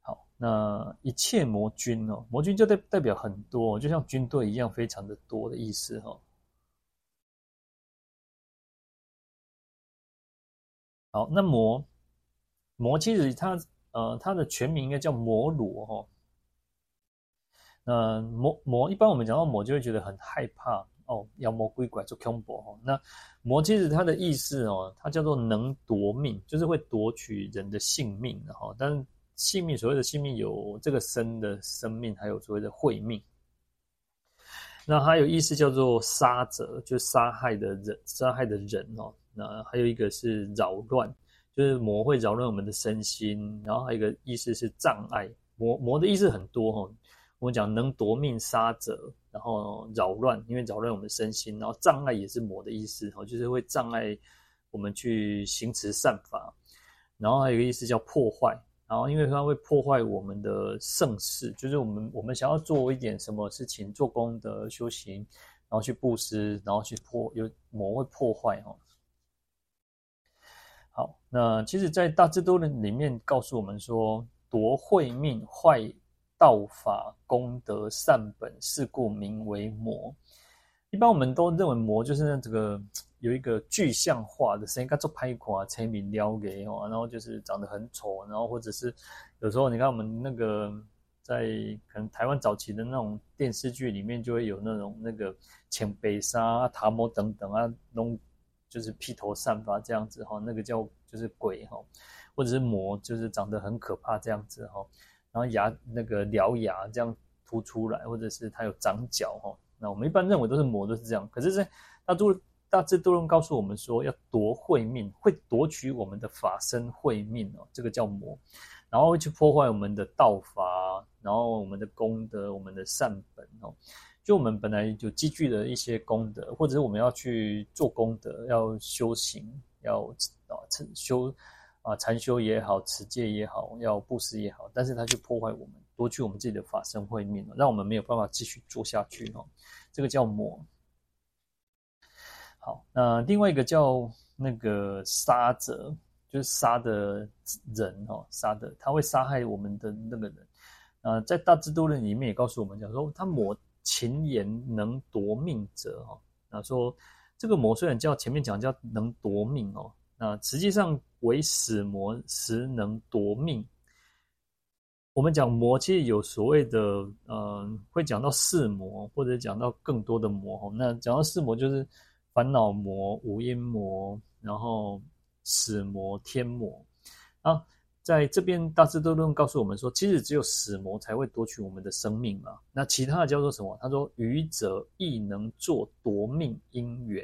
好那一切魔军哦，魔军就代代表很多，就像军队一样，非常的多的意思哈。好，那魔魔其实它呃它的全名应该叫魔罗哈。那魔魔一般我们讲到魔就会觉得很害怕哦，妖魔鬼怪做恐怖哈。那魔其实它的意思哦，它叫做能夺命，就是会夺取人的性命的哈，但是性命，所谓的性命有这个生的生命，还有所谓的慧命。那还有意思叫做杀者，就杀害的人，杀害的人哦。那还有一个是扰乱，就是魔会扰乱我们的身心。然后还有一个意思是障碍，魔魔的意思很多哈。我们讲能夺命杀者，然后扰乱，因为扰乱我们身心。然后障碍也是魔的意思哈，就是会障碍我们去行持善法。然后还有一个意思叫破坏。然后，因为它会破坏我们的盛世，就是我们我们想要做一点什么事情，做功德、修行，然后去布施，然后去破，有魔会破坏哈。那其实，在《大智度论》里面告诉我们说，夺慧命、坏道法、功德善本，是故名为魔。一般我们都认为魔就是那这个。有一个具象化的声音，他做拍款成名撩给哦，然后就是长得很丑，然后或者是有时候你看我们那个在可能台湾早期的那种电视剧里面，就会有那种那个浅北沙、塔摩等等啊，弄就是披头散发这样子哈，那个叫就是鬼哈，或者是魔，就是长得很可怕这样子哈，然后牙那个獠牙这样突出来，或者是它有长角哈，那我们一般认为都是魔都是这样，可是，在大都。大智度论告诉我们说，要夺慧命，会夺取我们的法身慧命哦，这个叫魔，然后会去破坏我们的道法，然后我们的功德、我们的善本哦。就我们本来就积聚的一些功德，或者是我们要去做功德、要修行、要啊修啊禅修也好、持戒也好、要布施也好，但是他去破坏我们，夺取我们自己的法身慧命，让我们没有办法继续做下去哦。这个叫魔。好，那另外一个叫那个杀者，就是杀的人哦，杀的他会杀害我们的那个人。呃，在大智度论里面也告诉我们讲说，他魔勤言能夺命者哦，那说这个魔虽然叫前面讲叫能夺命哦，那实际上为死魔实能夺命。我们讲魔其实有所谓的，嗯、呃，会讲到四魔，或者讲到更多的魔哦。那讲到四魔就是。烦恼魔、五阴魔，然后死魔、天魔啊。在这边大智度论告诉我们说，其实只有死魔才会夺取我们的生命嘛。那其他的叫做什么？他说：“愚者亦能作夺命因缘，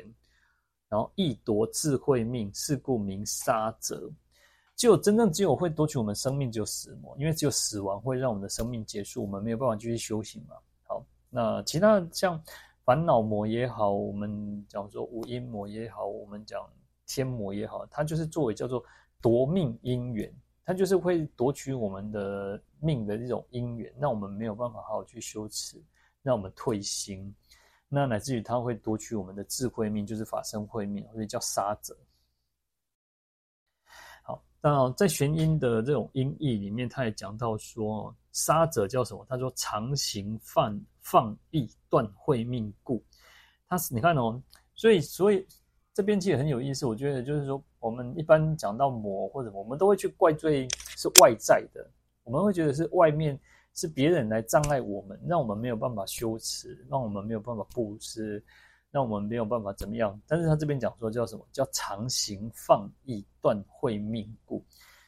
然后亦夺智慧命，是故名杀者。”就真正只有会夺取我们生命，只有死魔，因为只有死亡会让我们的生命结束，我们没有办法继续修行嘛。好，那其他像烦恼魔也好，我们讲说五阴魔也好，我们讲天魔也好，它就是作为叫做夺命因缘。它就是会夺取我们的命的这种因缘，让我们没有办法好好去修持，让我们退心，那乃至于它会夺取我们的智慧命，就是法身慧命，所以叫杀者。好，那在玄音的这种音译里面，他也讲到说，杀者叫什么？他说常行犯放逸断慧命故。他是你看哦，所以所以。这边其实很有意思，我觉得就是说，我们一般讲到魔或者我们都会去怪罪是外在的，我们会觉得是外面是别人来障碍我们，让我们没有办法修持，让我们没有办法布施，让我们没有办法怎么样。但是他这边讲说叫什么？叫常行放逸断慧命故，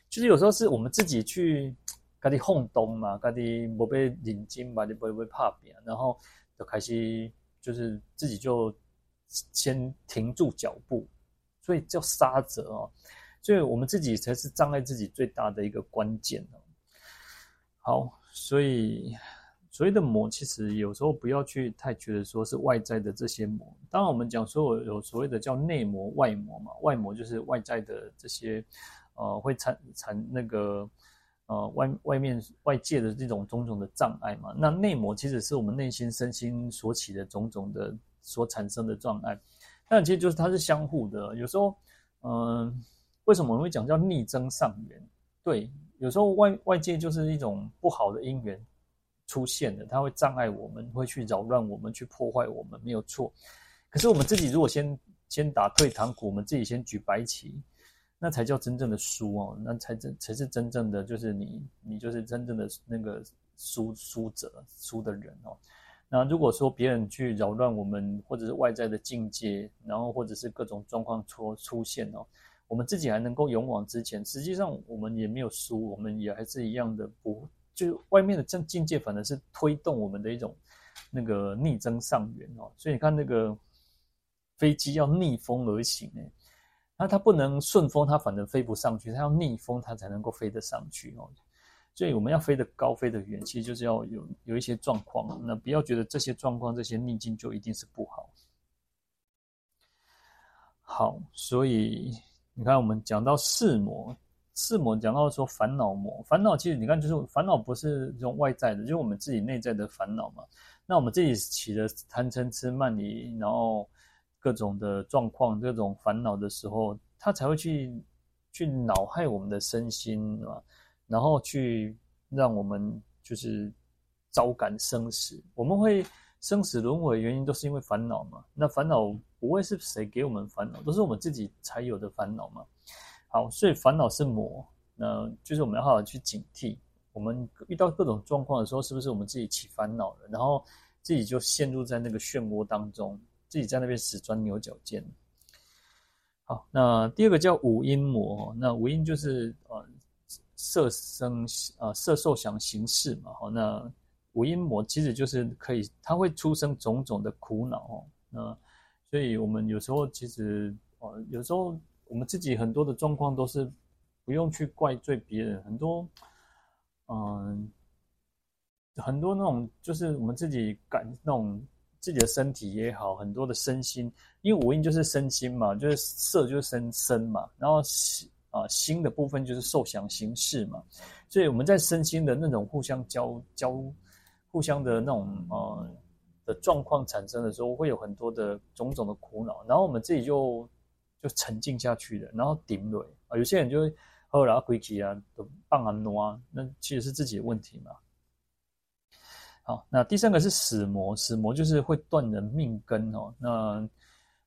就是有时候是我们自己去跟你轰动嘛，跟你不被领经吧，你不会怕别，然后就开始就是自己就。先停住脚步，所以叫杀者哦，所以我们自己才是障碍自己最大的一个关键哦。好，所以所谓的魔，其实有时候不要去太觉得说是外在的这些魔。当然，我们讲说有所谓的叫内魔、外魔嘛，外魔就是外在的这些呃会产产那个呃外外面外界的这种种种的障碍嘛。那内魔其实是我们内心身心所起的种种的。所产生的障碍，但其实就是它是相互的。有时候，嗯、为什么我们会讲叫逆增上缘？对，有时候外外界就是一种不好的因缘出现的，它会障碍我们，会去扰乱我们，去破坏我们，没有错。可是我们自己如果先先打退堂鼓，我们自己先举白旗，那才叫真正的输哦，那才真才是真正的就是你你就是真正的那个输输者输的人哦。那如果说别人去扰乱我们，或者是外在的境界，然后或者是各种状况出出现哦，我们自己还能够勇往直前，实际上我们也没有输，我们也还是一样的不，就外面的境界反而是推动我们的一种那个逆增上缘哦。所以你看那个飞机要逆风而行哎，那它不能顺风，它反正飞不上去，它要逆风它才能够飞得上去哦。所以我们要飞得高，飞得远，其实就是要有有一些状况。那不要觉得这些状况、这些逆境就一定是不好。好，所以你看，我们讲到四魔，四魔讲到说烦恼魔，烦恼其实你看，就是烦恼不是这种外在的，就是我们自己内在的烦恼嘛。那我们自己起了贪嗔痴慢疑，然后各种的状况、各种烦恼的时候，它才会去去恼害我们的身心，是吧？然后去让我们就是招感生死，我们会生死轮回的，原因都是因为烦恼嘛。那烦恼不会是谁给我们烦恼，都是我们自己才有的烦恼嘛。好，所以烦恼是魔，那就是我们要好好去警惕。我们遇到各种状况的时候，是不是我们自己起烦恼了？然后自己就陷入在那个漩涡当中，自己在那边死钻牛角尖。好，那第二个叫五阴魔，那五阴就是呃。色声啊，色受想行识嘛，好，那五阴魔其实就是可以，它会出生种种的苦恼哦。那所以我们有时候其实呃，有时候我们自己很多的状况都是不用去怪罪别人，很多嗯，很多那种就是我们自己感那种自己的身体也好，很多的身心，因为五阴就是身心嘛，就是色就是身身嘛，然后。啊，心的部分就是受想行识嘛，所以我们在身心的那种互相交交、互相的那种呃的状况产生的时候，会有很多的种种的苦恼，然后我们自己就就沉浸下去了，然后顶垒啊，有些人就会喝了亏气啊，都棒啊挪啊，那其实是自己的问题嘛。好，那第三个是死魔，死魔就是会断人命根哦，那。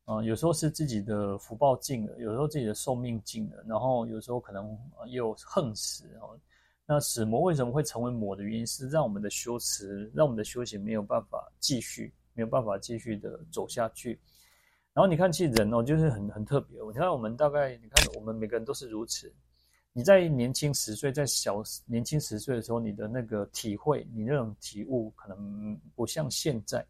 啊、呃，有时候是自己的福报尽了，有时候自己的寿命尽了，然后有时候可能又横死哦。那死魔为什么会成为魔的原因是让我们的修持，让我们的修行没有办法继续，没有办法继续的走下去。然后你看，其实人哦，就是很很特别。你看我们大概，你看我们每个人都是如此。你在年轻十岁，在小年轻十岁的时候，你的那个体会，你那种体悟，可能不像现在。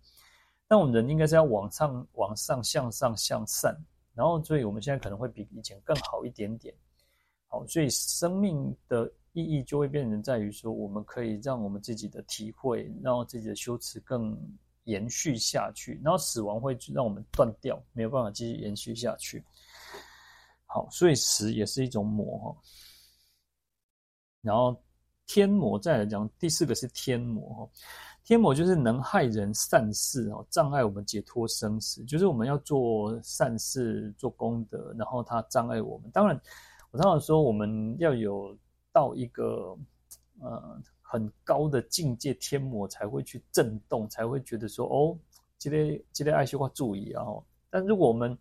但我们人应该是要往上、往上、向上、向善，然后，所以我们现在可能会比以前更好一点点。好，所以生命的意义就会变成在于说，我们可以让我们自己的体会，让自己的修持更延续下去，然后死亡会让我们断掉，没有办法继续延续下去。好，所以死也是一种魔哈。然后天魔再来讲，第四个是天魔哈。天魔就是能害人善事哦，障碍我们解脱生死。就是我们要做善事、做功德，然后它障碍我们。当然，我常常说，我们要有到一个呃很高的境界，天魔才会去震动，才会觉得说哦，今天今天爱修话注意啊。但如果我们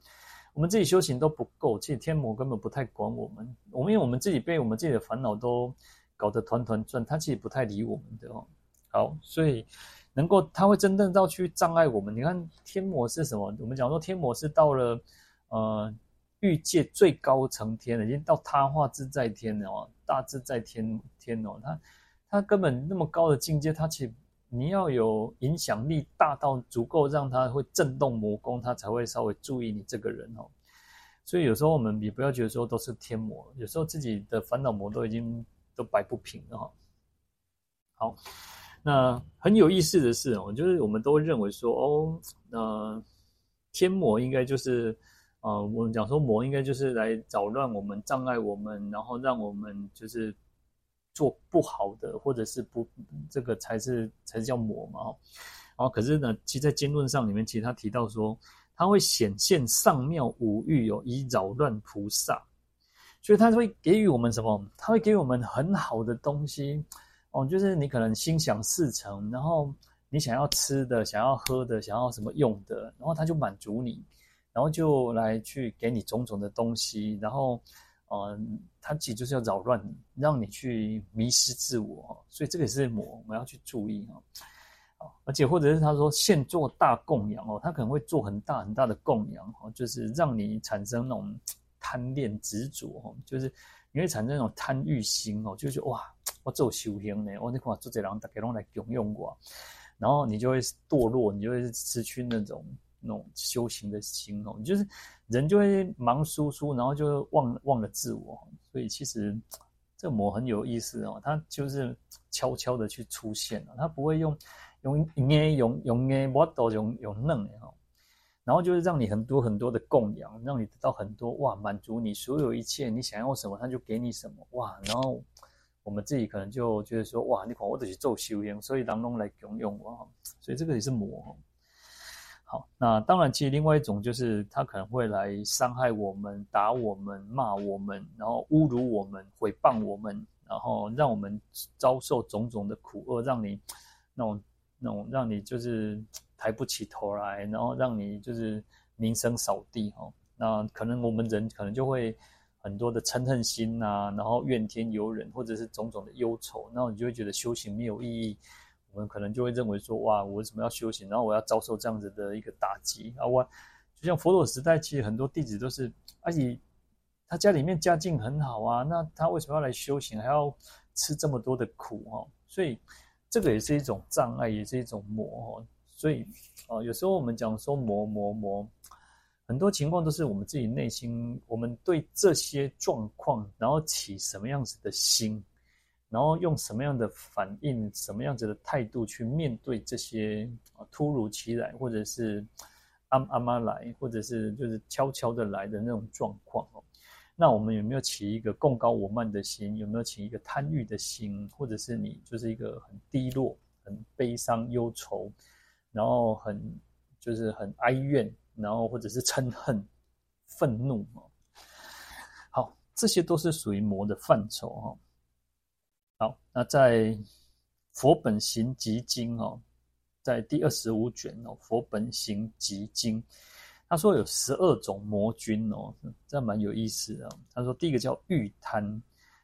我们自己修行都不够，其实天魔根本不太管我们。我们因为我们自己被我们自己的烦恼都搞得团团转，他其实不太理我们的哦。好，所以能够他会真正到去障碍我们。你看天魔是什么？我们讲说天魔是到了呃欲界最高层天了，已经到他化自在天了哦，大自在天天哦。他他根本那么高的境界，他其实。你要有影响力大到足够让他会震动魔宫，他才会稍微注意你这个人哦。所以有时候我们也不要觉得说都是天魔，有时候自己的烦恼魔都已经都摆不平了哈。好，那很有意思的是哦，就是我们都认为说哦，那天魔应该就是啊，我们讲说魔应该就是来扰乱我们、障碍我们，然后让我们就是。做不好的，或者是不，这个才是才是叫魔嘛。然后可是呢，其实在经论上里面，其实他提到说，他会显现上妙五欲哦，以扰乱菩萨。所以他会给予我们什么？他会给我们很好的东西哦，就是你可能心想事成，然后你想要吃的、想要喝的、想要什么用的，然后他就满足你，然后就来去给你种种的东西，然后。呃，它其实就是要扰乱你，让你去迷失自我，所以这个也是魔，我们要去注意啊。而且或者是他说现做大供养哦，他可能会做很大很大的供养哦，就是让你产生那种贪恋执着哦，就是你会产生那种贪欲心哦，就是哇，我做修行呢，我那块做这人大家拢来供用我，然后你就会堕落，你就会失去那种。那种修行的心哦，就是人就会忙疏疏，然后就忘忘了自我，所以其实这个魔很有意思哦，它就是悄悄的去出现了，它不会用用捏用用捏我都用用弄的哈，然后就是让你很多很多的供养，让你得到很多哇，满足你所有一切，你想要什么他就给你什么哇，然后我们自己可能就觉得说哇，你看我得去做修行，所以当中来供养我，所以这个也是魔。好，那当然，其实另外一种就是他可能会来伤害我们、打我们、骂我们，然后侮辱我们、诽谤我们，然后让我们遭受种种的苦厄，让你那种那种让你就是抬不起头来，然后让你就是名声扫地哈。那可能我们人可能就会很多的嗔恨心呐、然后怨天尤人，或者是种种的忧愁，然后你就会觉得修行没有意义。我们可能就会认为说，哇，我为什么要修行？然后我要遭受这样子的一个打击啊！我就像佛陀时代，其实很多弟子都是，而且他家里面家境很好啊，那他为什么要来修行，还要吃这么多的苦哦？所以这个也是一种障碍，也是一种魔哦。所以啊，有时候我们讲说魔魔魔，很多情况都是我们自己内心，我们对这些状况，然后起什么样子的心。然后用什么样的反应、什么样子的态度去面对这些突如其来，或者是阿阿妈来，或者是就是悄悄的来的那种状况？那我们有没有起一个贡高我慢的心？有没有起一个贪欲的心？或者是你就是一个很低落、很悲伤、忧愁，然后很就是很哀怨，然后或者是嗔恨、愤怒哦？好，这些都是属于魔的范畴哈。好，那在《佛本行集经》哦，在第二十五卷哦，《佛本行集经》，他说有十二种魔君哦，这蛮有意思的。他说第一个叫欲贪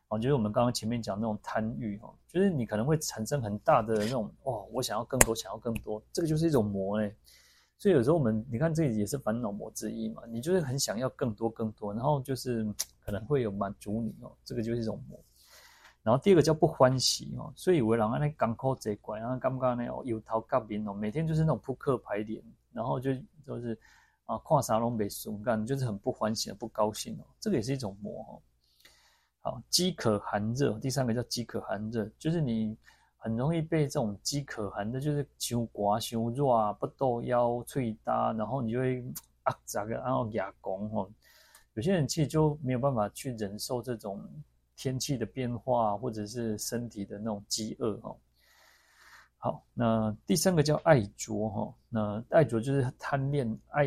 哦，就是我们刚刚前面讲那种贪欲哦，就是你可能会产生很大的那种哦，我想要更多，想要更多，这个就是一种魔哎。所以有时候我们，你看这也是烦恼魔之一嘛，你就是很想要更多更多，然后就是可能会有满足你哦，这个就是一种魔。然后第二个叫不欢喜哦，所以有的人安尼港口贼怪，然后刚刚那哦油头革面哦，每天就是那种扑克牌脸，然后就就是啊跨啥拢袂顺眼，就是很不欢喜、不高兴哦，这个也是一种魔哦。好，饥渴寒热，第三个叫饥渴寒热，就是你。很容易被这种饥渴寒的，就是胸刮、胸热啊，不豆腰、脆搭，然后你就会 啊，咋个然后哑公吼。有些人其实就没有办法去忍受这种天气的变化，或者是身体的那种饥饿哈。好，那第三个叫爱着哈，那爱着就是贪恋爱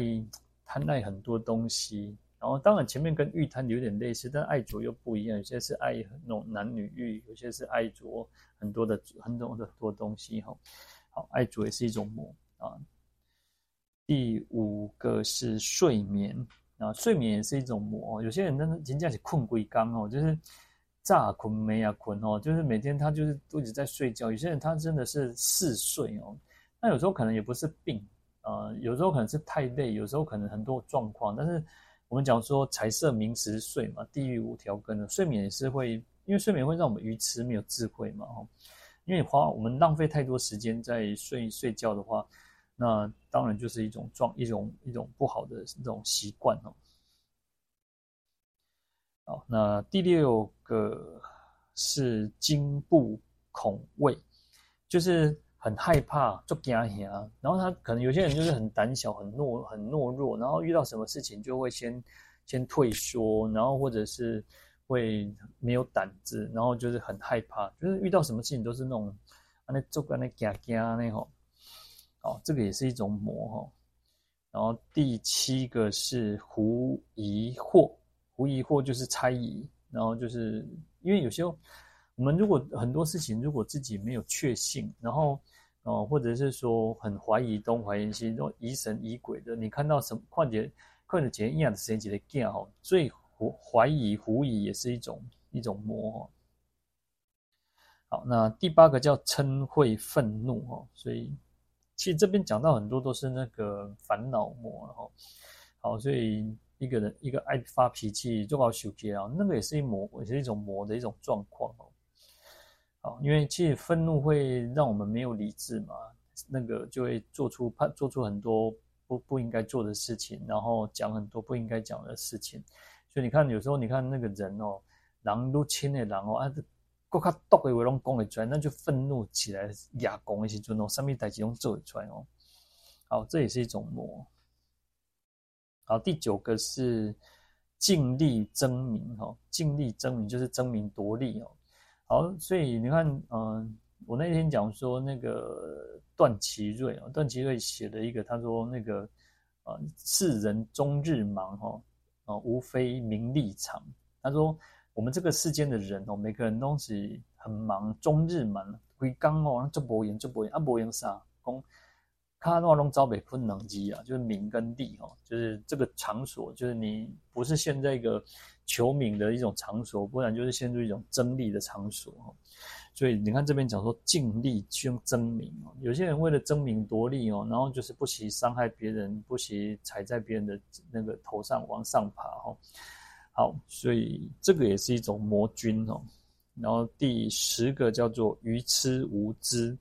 贪爱很多东西。然后，当然前面跟欲贪有点类似，但爱着又不一样。有些是爱那种男女欲，有些是爱着很多的很多的很多东西。哈，好，爱着也是一种魔啊。第五个是睡眠啊，睡眠也是一种魔。有些人真的真正是困归刚哦，就是乍困没呀困哦，就是每天他就是都一直在睡觉。有些人他真的是嗜睡哦，那有时候可能也不是病呃，有时候可能是太累，有时候可能很多状况，但是。我们讲说财色名食睡嘛，地狱无调羹的睡眠也是会，因为睡眠会让我们愚痴没有智慧嘛，哦，因为花我们浪费太多时间在睡睡觉的话，那当然就是一种状一种一种不好的这种习惯哦。好，那第六个是惊怖恐畏，就是。很害怕，就惊吓，然后他可能有些人就是很胆小、很懦、很懦弱，然后遇到什么事情就会先先退缩，然后或者是会没有胆子，然后就是很害怕，就是遇到什么事情都是那种啊那做个那惊惊那吼，哦，这个也是一种魔哈。然后第七个是狐疑惑，狐疑或就是猜疑，然后就是因为有时候我们如果很多事情如果自己没有确信，然后哦，或者是说很怀疑东怀疑西，那种疑神疑鬼的，你看到什么？况且况且前一样的时间节的见哈，所以怀怀疑狐疑也是一种一种魔。好，那第八个叫嗔恚愤怒哦，所以其实这边讲到很多都是那个烦恼魔哈。好，所以一个人一个爱发脾气就搞小节啊，那个也是一魔，也是一种魔的一种状况哦。啊，因为其实愤怒会让我们没有理智嘛，那个就会做出怕做出很多不不应该做的事情，然后讲很多不应该讲的事情。所以你看，有时候你看那个人哦，狼都亲的狼哦，啊，更加毒的话拢讲得出来，那就愤怒起来牙攻的时阵哦，上面代志拢做出来哦。好，这也是一种魔。好，第九个是尽力争名哈，尽力争名就是争名夺利哦。好，所以你看，嗯、呃，我那天讲说那个段祺瑞啊，段祺瑞写了一个，他说那个，呃，世人终日忙哈，啊、无非名利场。他说我们这个世间的人哦，每个人都是很忙，终日忙，规工哦，做无闲做无闲啊，无闲啥，讲卡诺龙招北昆能机啊，就是名跟利哦，就是这个场所，就是你不是现在一个。求名的一种场所，不然就是陷入一种争利的场所。所以你看这边讲说竞利去争名哦，有些人为了争名夺利哦，然后就是不惜伤害别人，不惜踩在别人的那个头上往上爬哦。好，所以这个也是一种魔君哦。然后第十个叫做愚痴无知。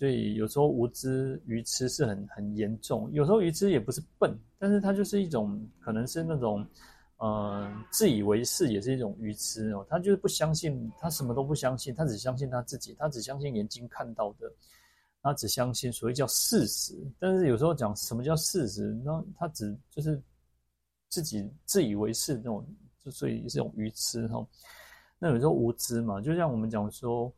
所以有时候无知愚痴是很很严重，有时候愚痴也不是笨，但是它就是一种可能是那种。呃，自以为是也是一种愚痴哦。他就是不相信，他什么都不相信，他只相信他自己，他只相信眼睛看到的，他只相信所谓叫事实。但是有时候讲什么叫事实，那他只就是自己自以为是那种，就所以是一种愚痴哈。那有时候无知嘛，就像我们讲说。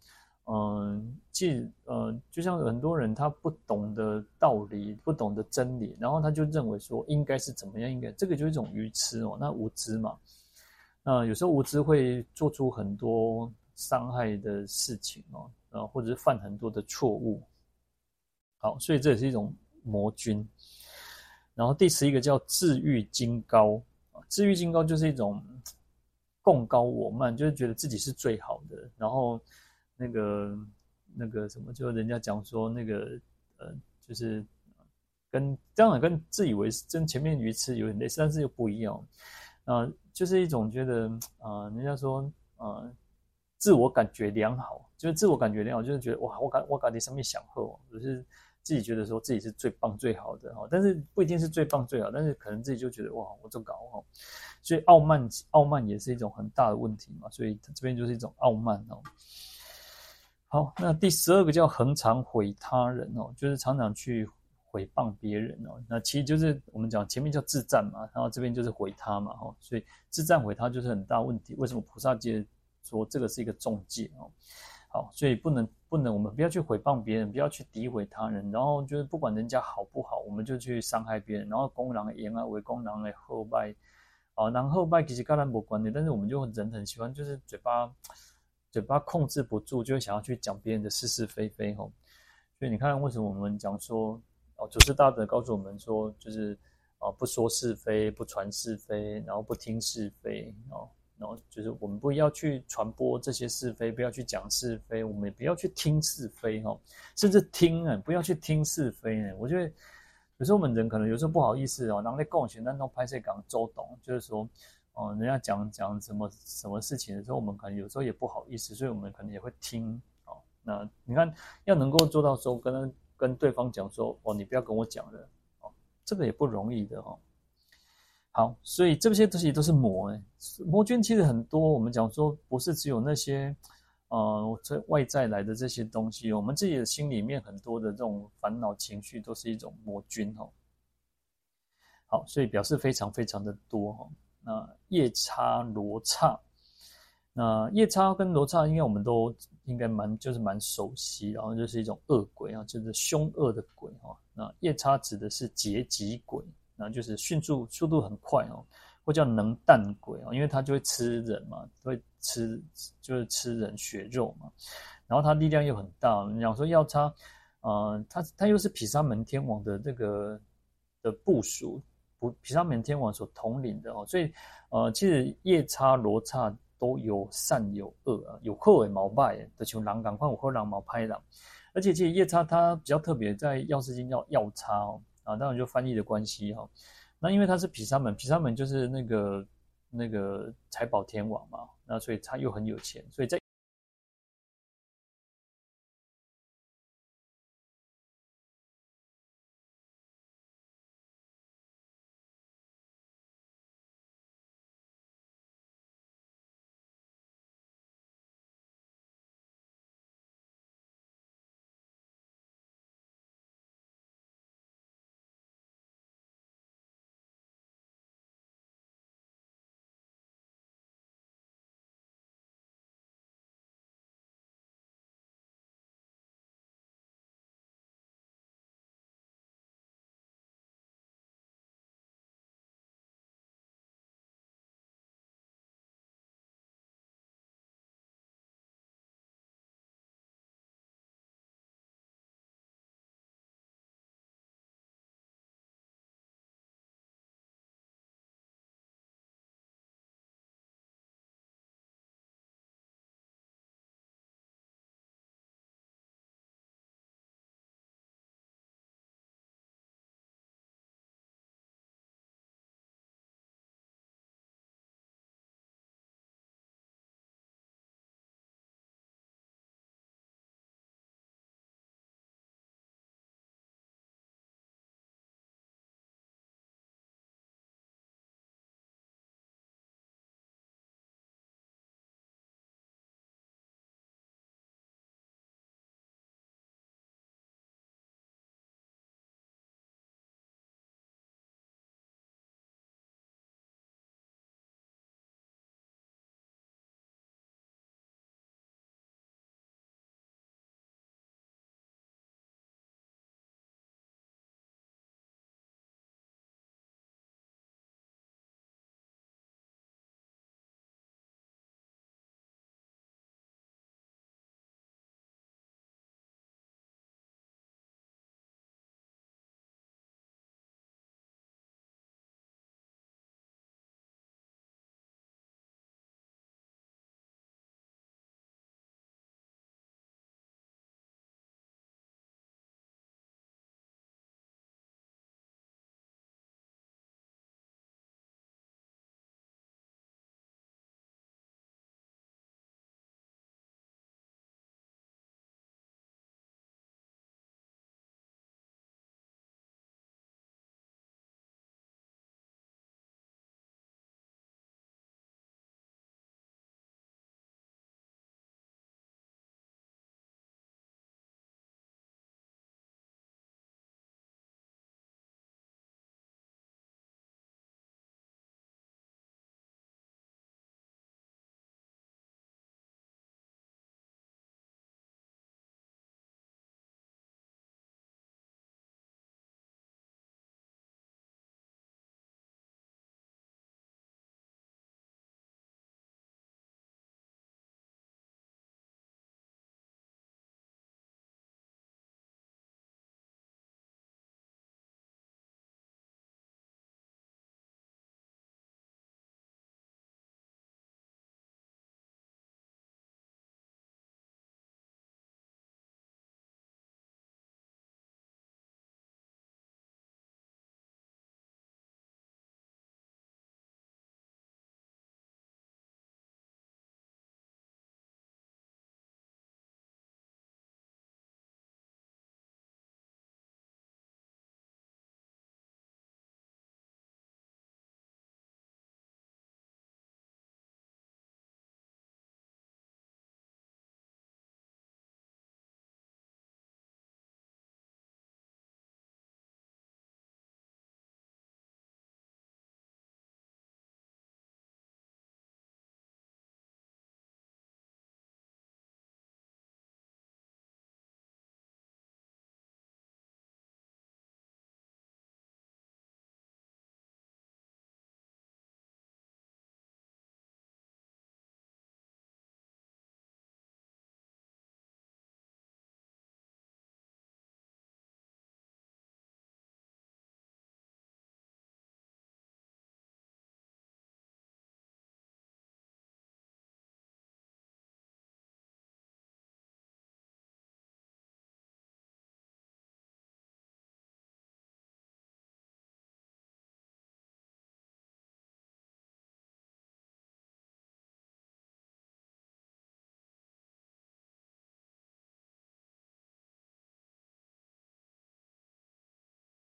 嗯，即呃，就像很多人他不懂得道理，不懂得真理，然后他就认为说应该是怎么样，应该这个就是一种愚痴哦，那无知嘛。那有时候无知会做出很多伤害的事情哦，呃，或者是犯很多的错误。好，所以这也是一种魔君。然后第十一个叫自欲矜高，自欲矜高就是一种贡高我慢，就是觉得自己是最好的，然后。那个那个什么，就人家讲说那个呃，就是跟当然跟自以为是跟前面鱼吃有点类似，但是又不一样。啊、呃，就是一种觉得啊、呃，人家说啊、呃，自我感觉良好，就是自我感觉良好，就是觉得哇，我感我感觉上面享受，就是自己觉得说自己是最棒最好的哈，但是不一定是最棒最好，但是可能自己就觉得哇，我这么搞哈，所以傲慢傲慢也是一种很大的问题嘛，所以这边就是一种傲慢哦。好，那第十二个叫恒常毁他人哦，就是常常去。毁谤别人哦，那其实就是我们讲前面叫自赞嘛，然后这边就是毁他嘛，哈，所以自赞毁他就是很大问题。为什么菩萨戒说这个是一个重戒哦？好，所以不能不能，我们不要去毁谤别人，不要去诋毁他人，然后就是不管人家好不好，我们就去伤害别人，然后公狼言啊，为公狼的后拜啊，然后拜其实跟他无关的，但是我们就人很喜欢，就是嘴巴嘴巴控制不住，就会想要去讲别人的是是非非吼。所以你看，为什么我们讲说哦？祖师大德告诉我们说，就是啊，不说是非，不传是非，然后不听是非，哦，然后就是我们不要去传播这些是非，不要去讲是非，我们也不要去听是非，哈，甚至听啊，不要去听是非呢。我觉得有时候我们人可能有时候不好意思哦，然后在共情当中拍摄讲周董，就是说，哦，人家讲讲什么什么事情的时候，我们可能有时候也不好意思，所以我们可能也会听，哦，那你看要能够做到说跟。跟对方讲说哦，你不要跟我讲了哦，这个也不容易的哦。好，所以这些东西都是魔哎，魔君其实很多。我们讲说不是只有那些呃，这外在来的这些东西，我们自己的心里面很多的这种烦恼情绪都是一种魔君哦。好，所以表示非常非常的多哈。那夜叉罗刹。那夜叉跟罗刹，应该我们都应该蛮就是蛮熟悉，然后就是一种恶鬼啊，就是凶恶的鬼哈。那夜叉指的是劫疾鬼，那就是迅速速度很快哦，或叫能啖鬼啊，因为他就会吃人嘛，会吃就是吃人血肉嘛，然后他力量又很大。你讲说夜叉，呃，他他又是毗沙门天王的这个的部属，不毗沙门天王所统领的哦，所以呃，其实夜叉罗刹。都有善有恶啊，有好的毛败的，像狼赶快有好狼毛拍狼，而且其实夜叉它比较特别，在药师经叫药叉哦啊，当然就翻译的关系哈。那因为它是毗沙门，毗沙门就是那个那个财宝天王嘛，那所以他又很有钱，所以在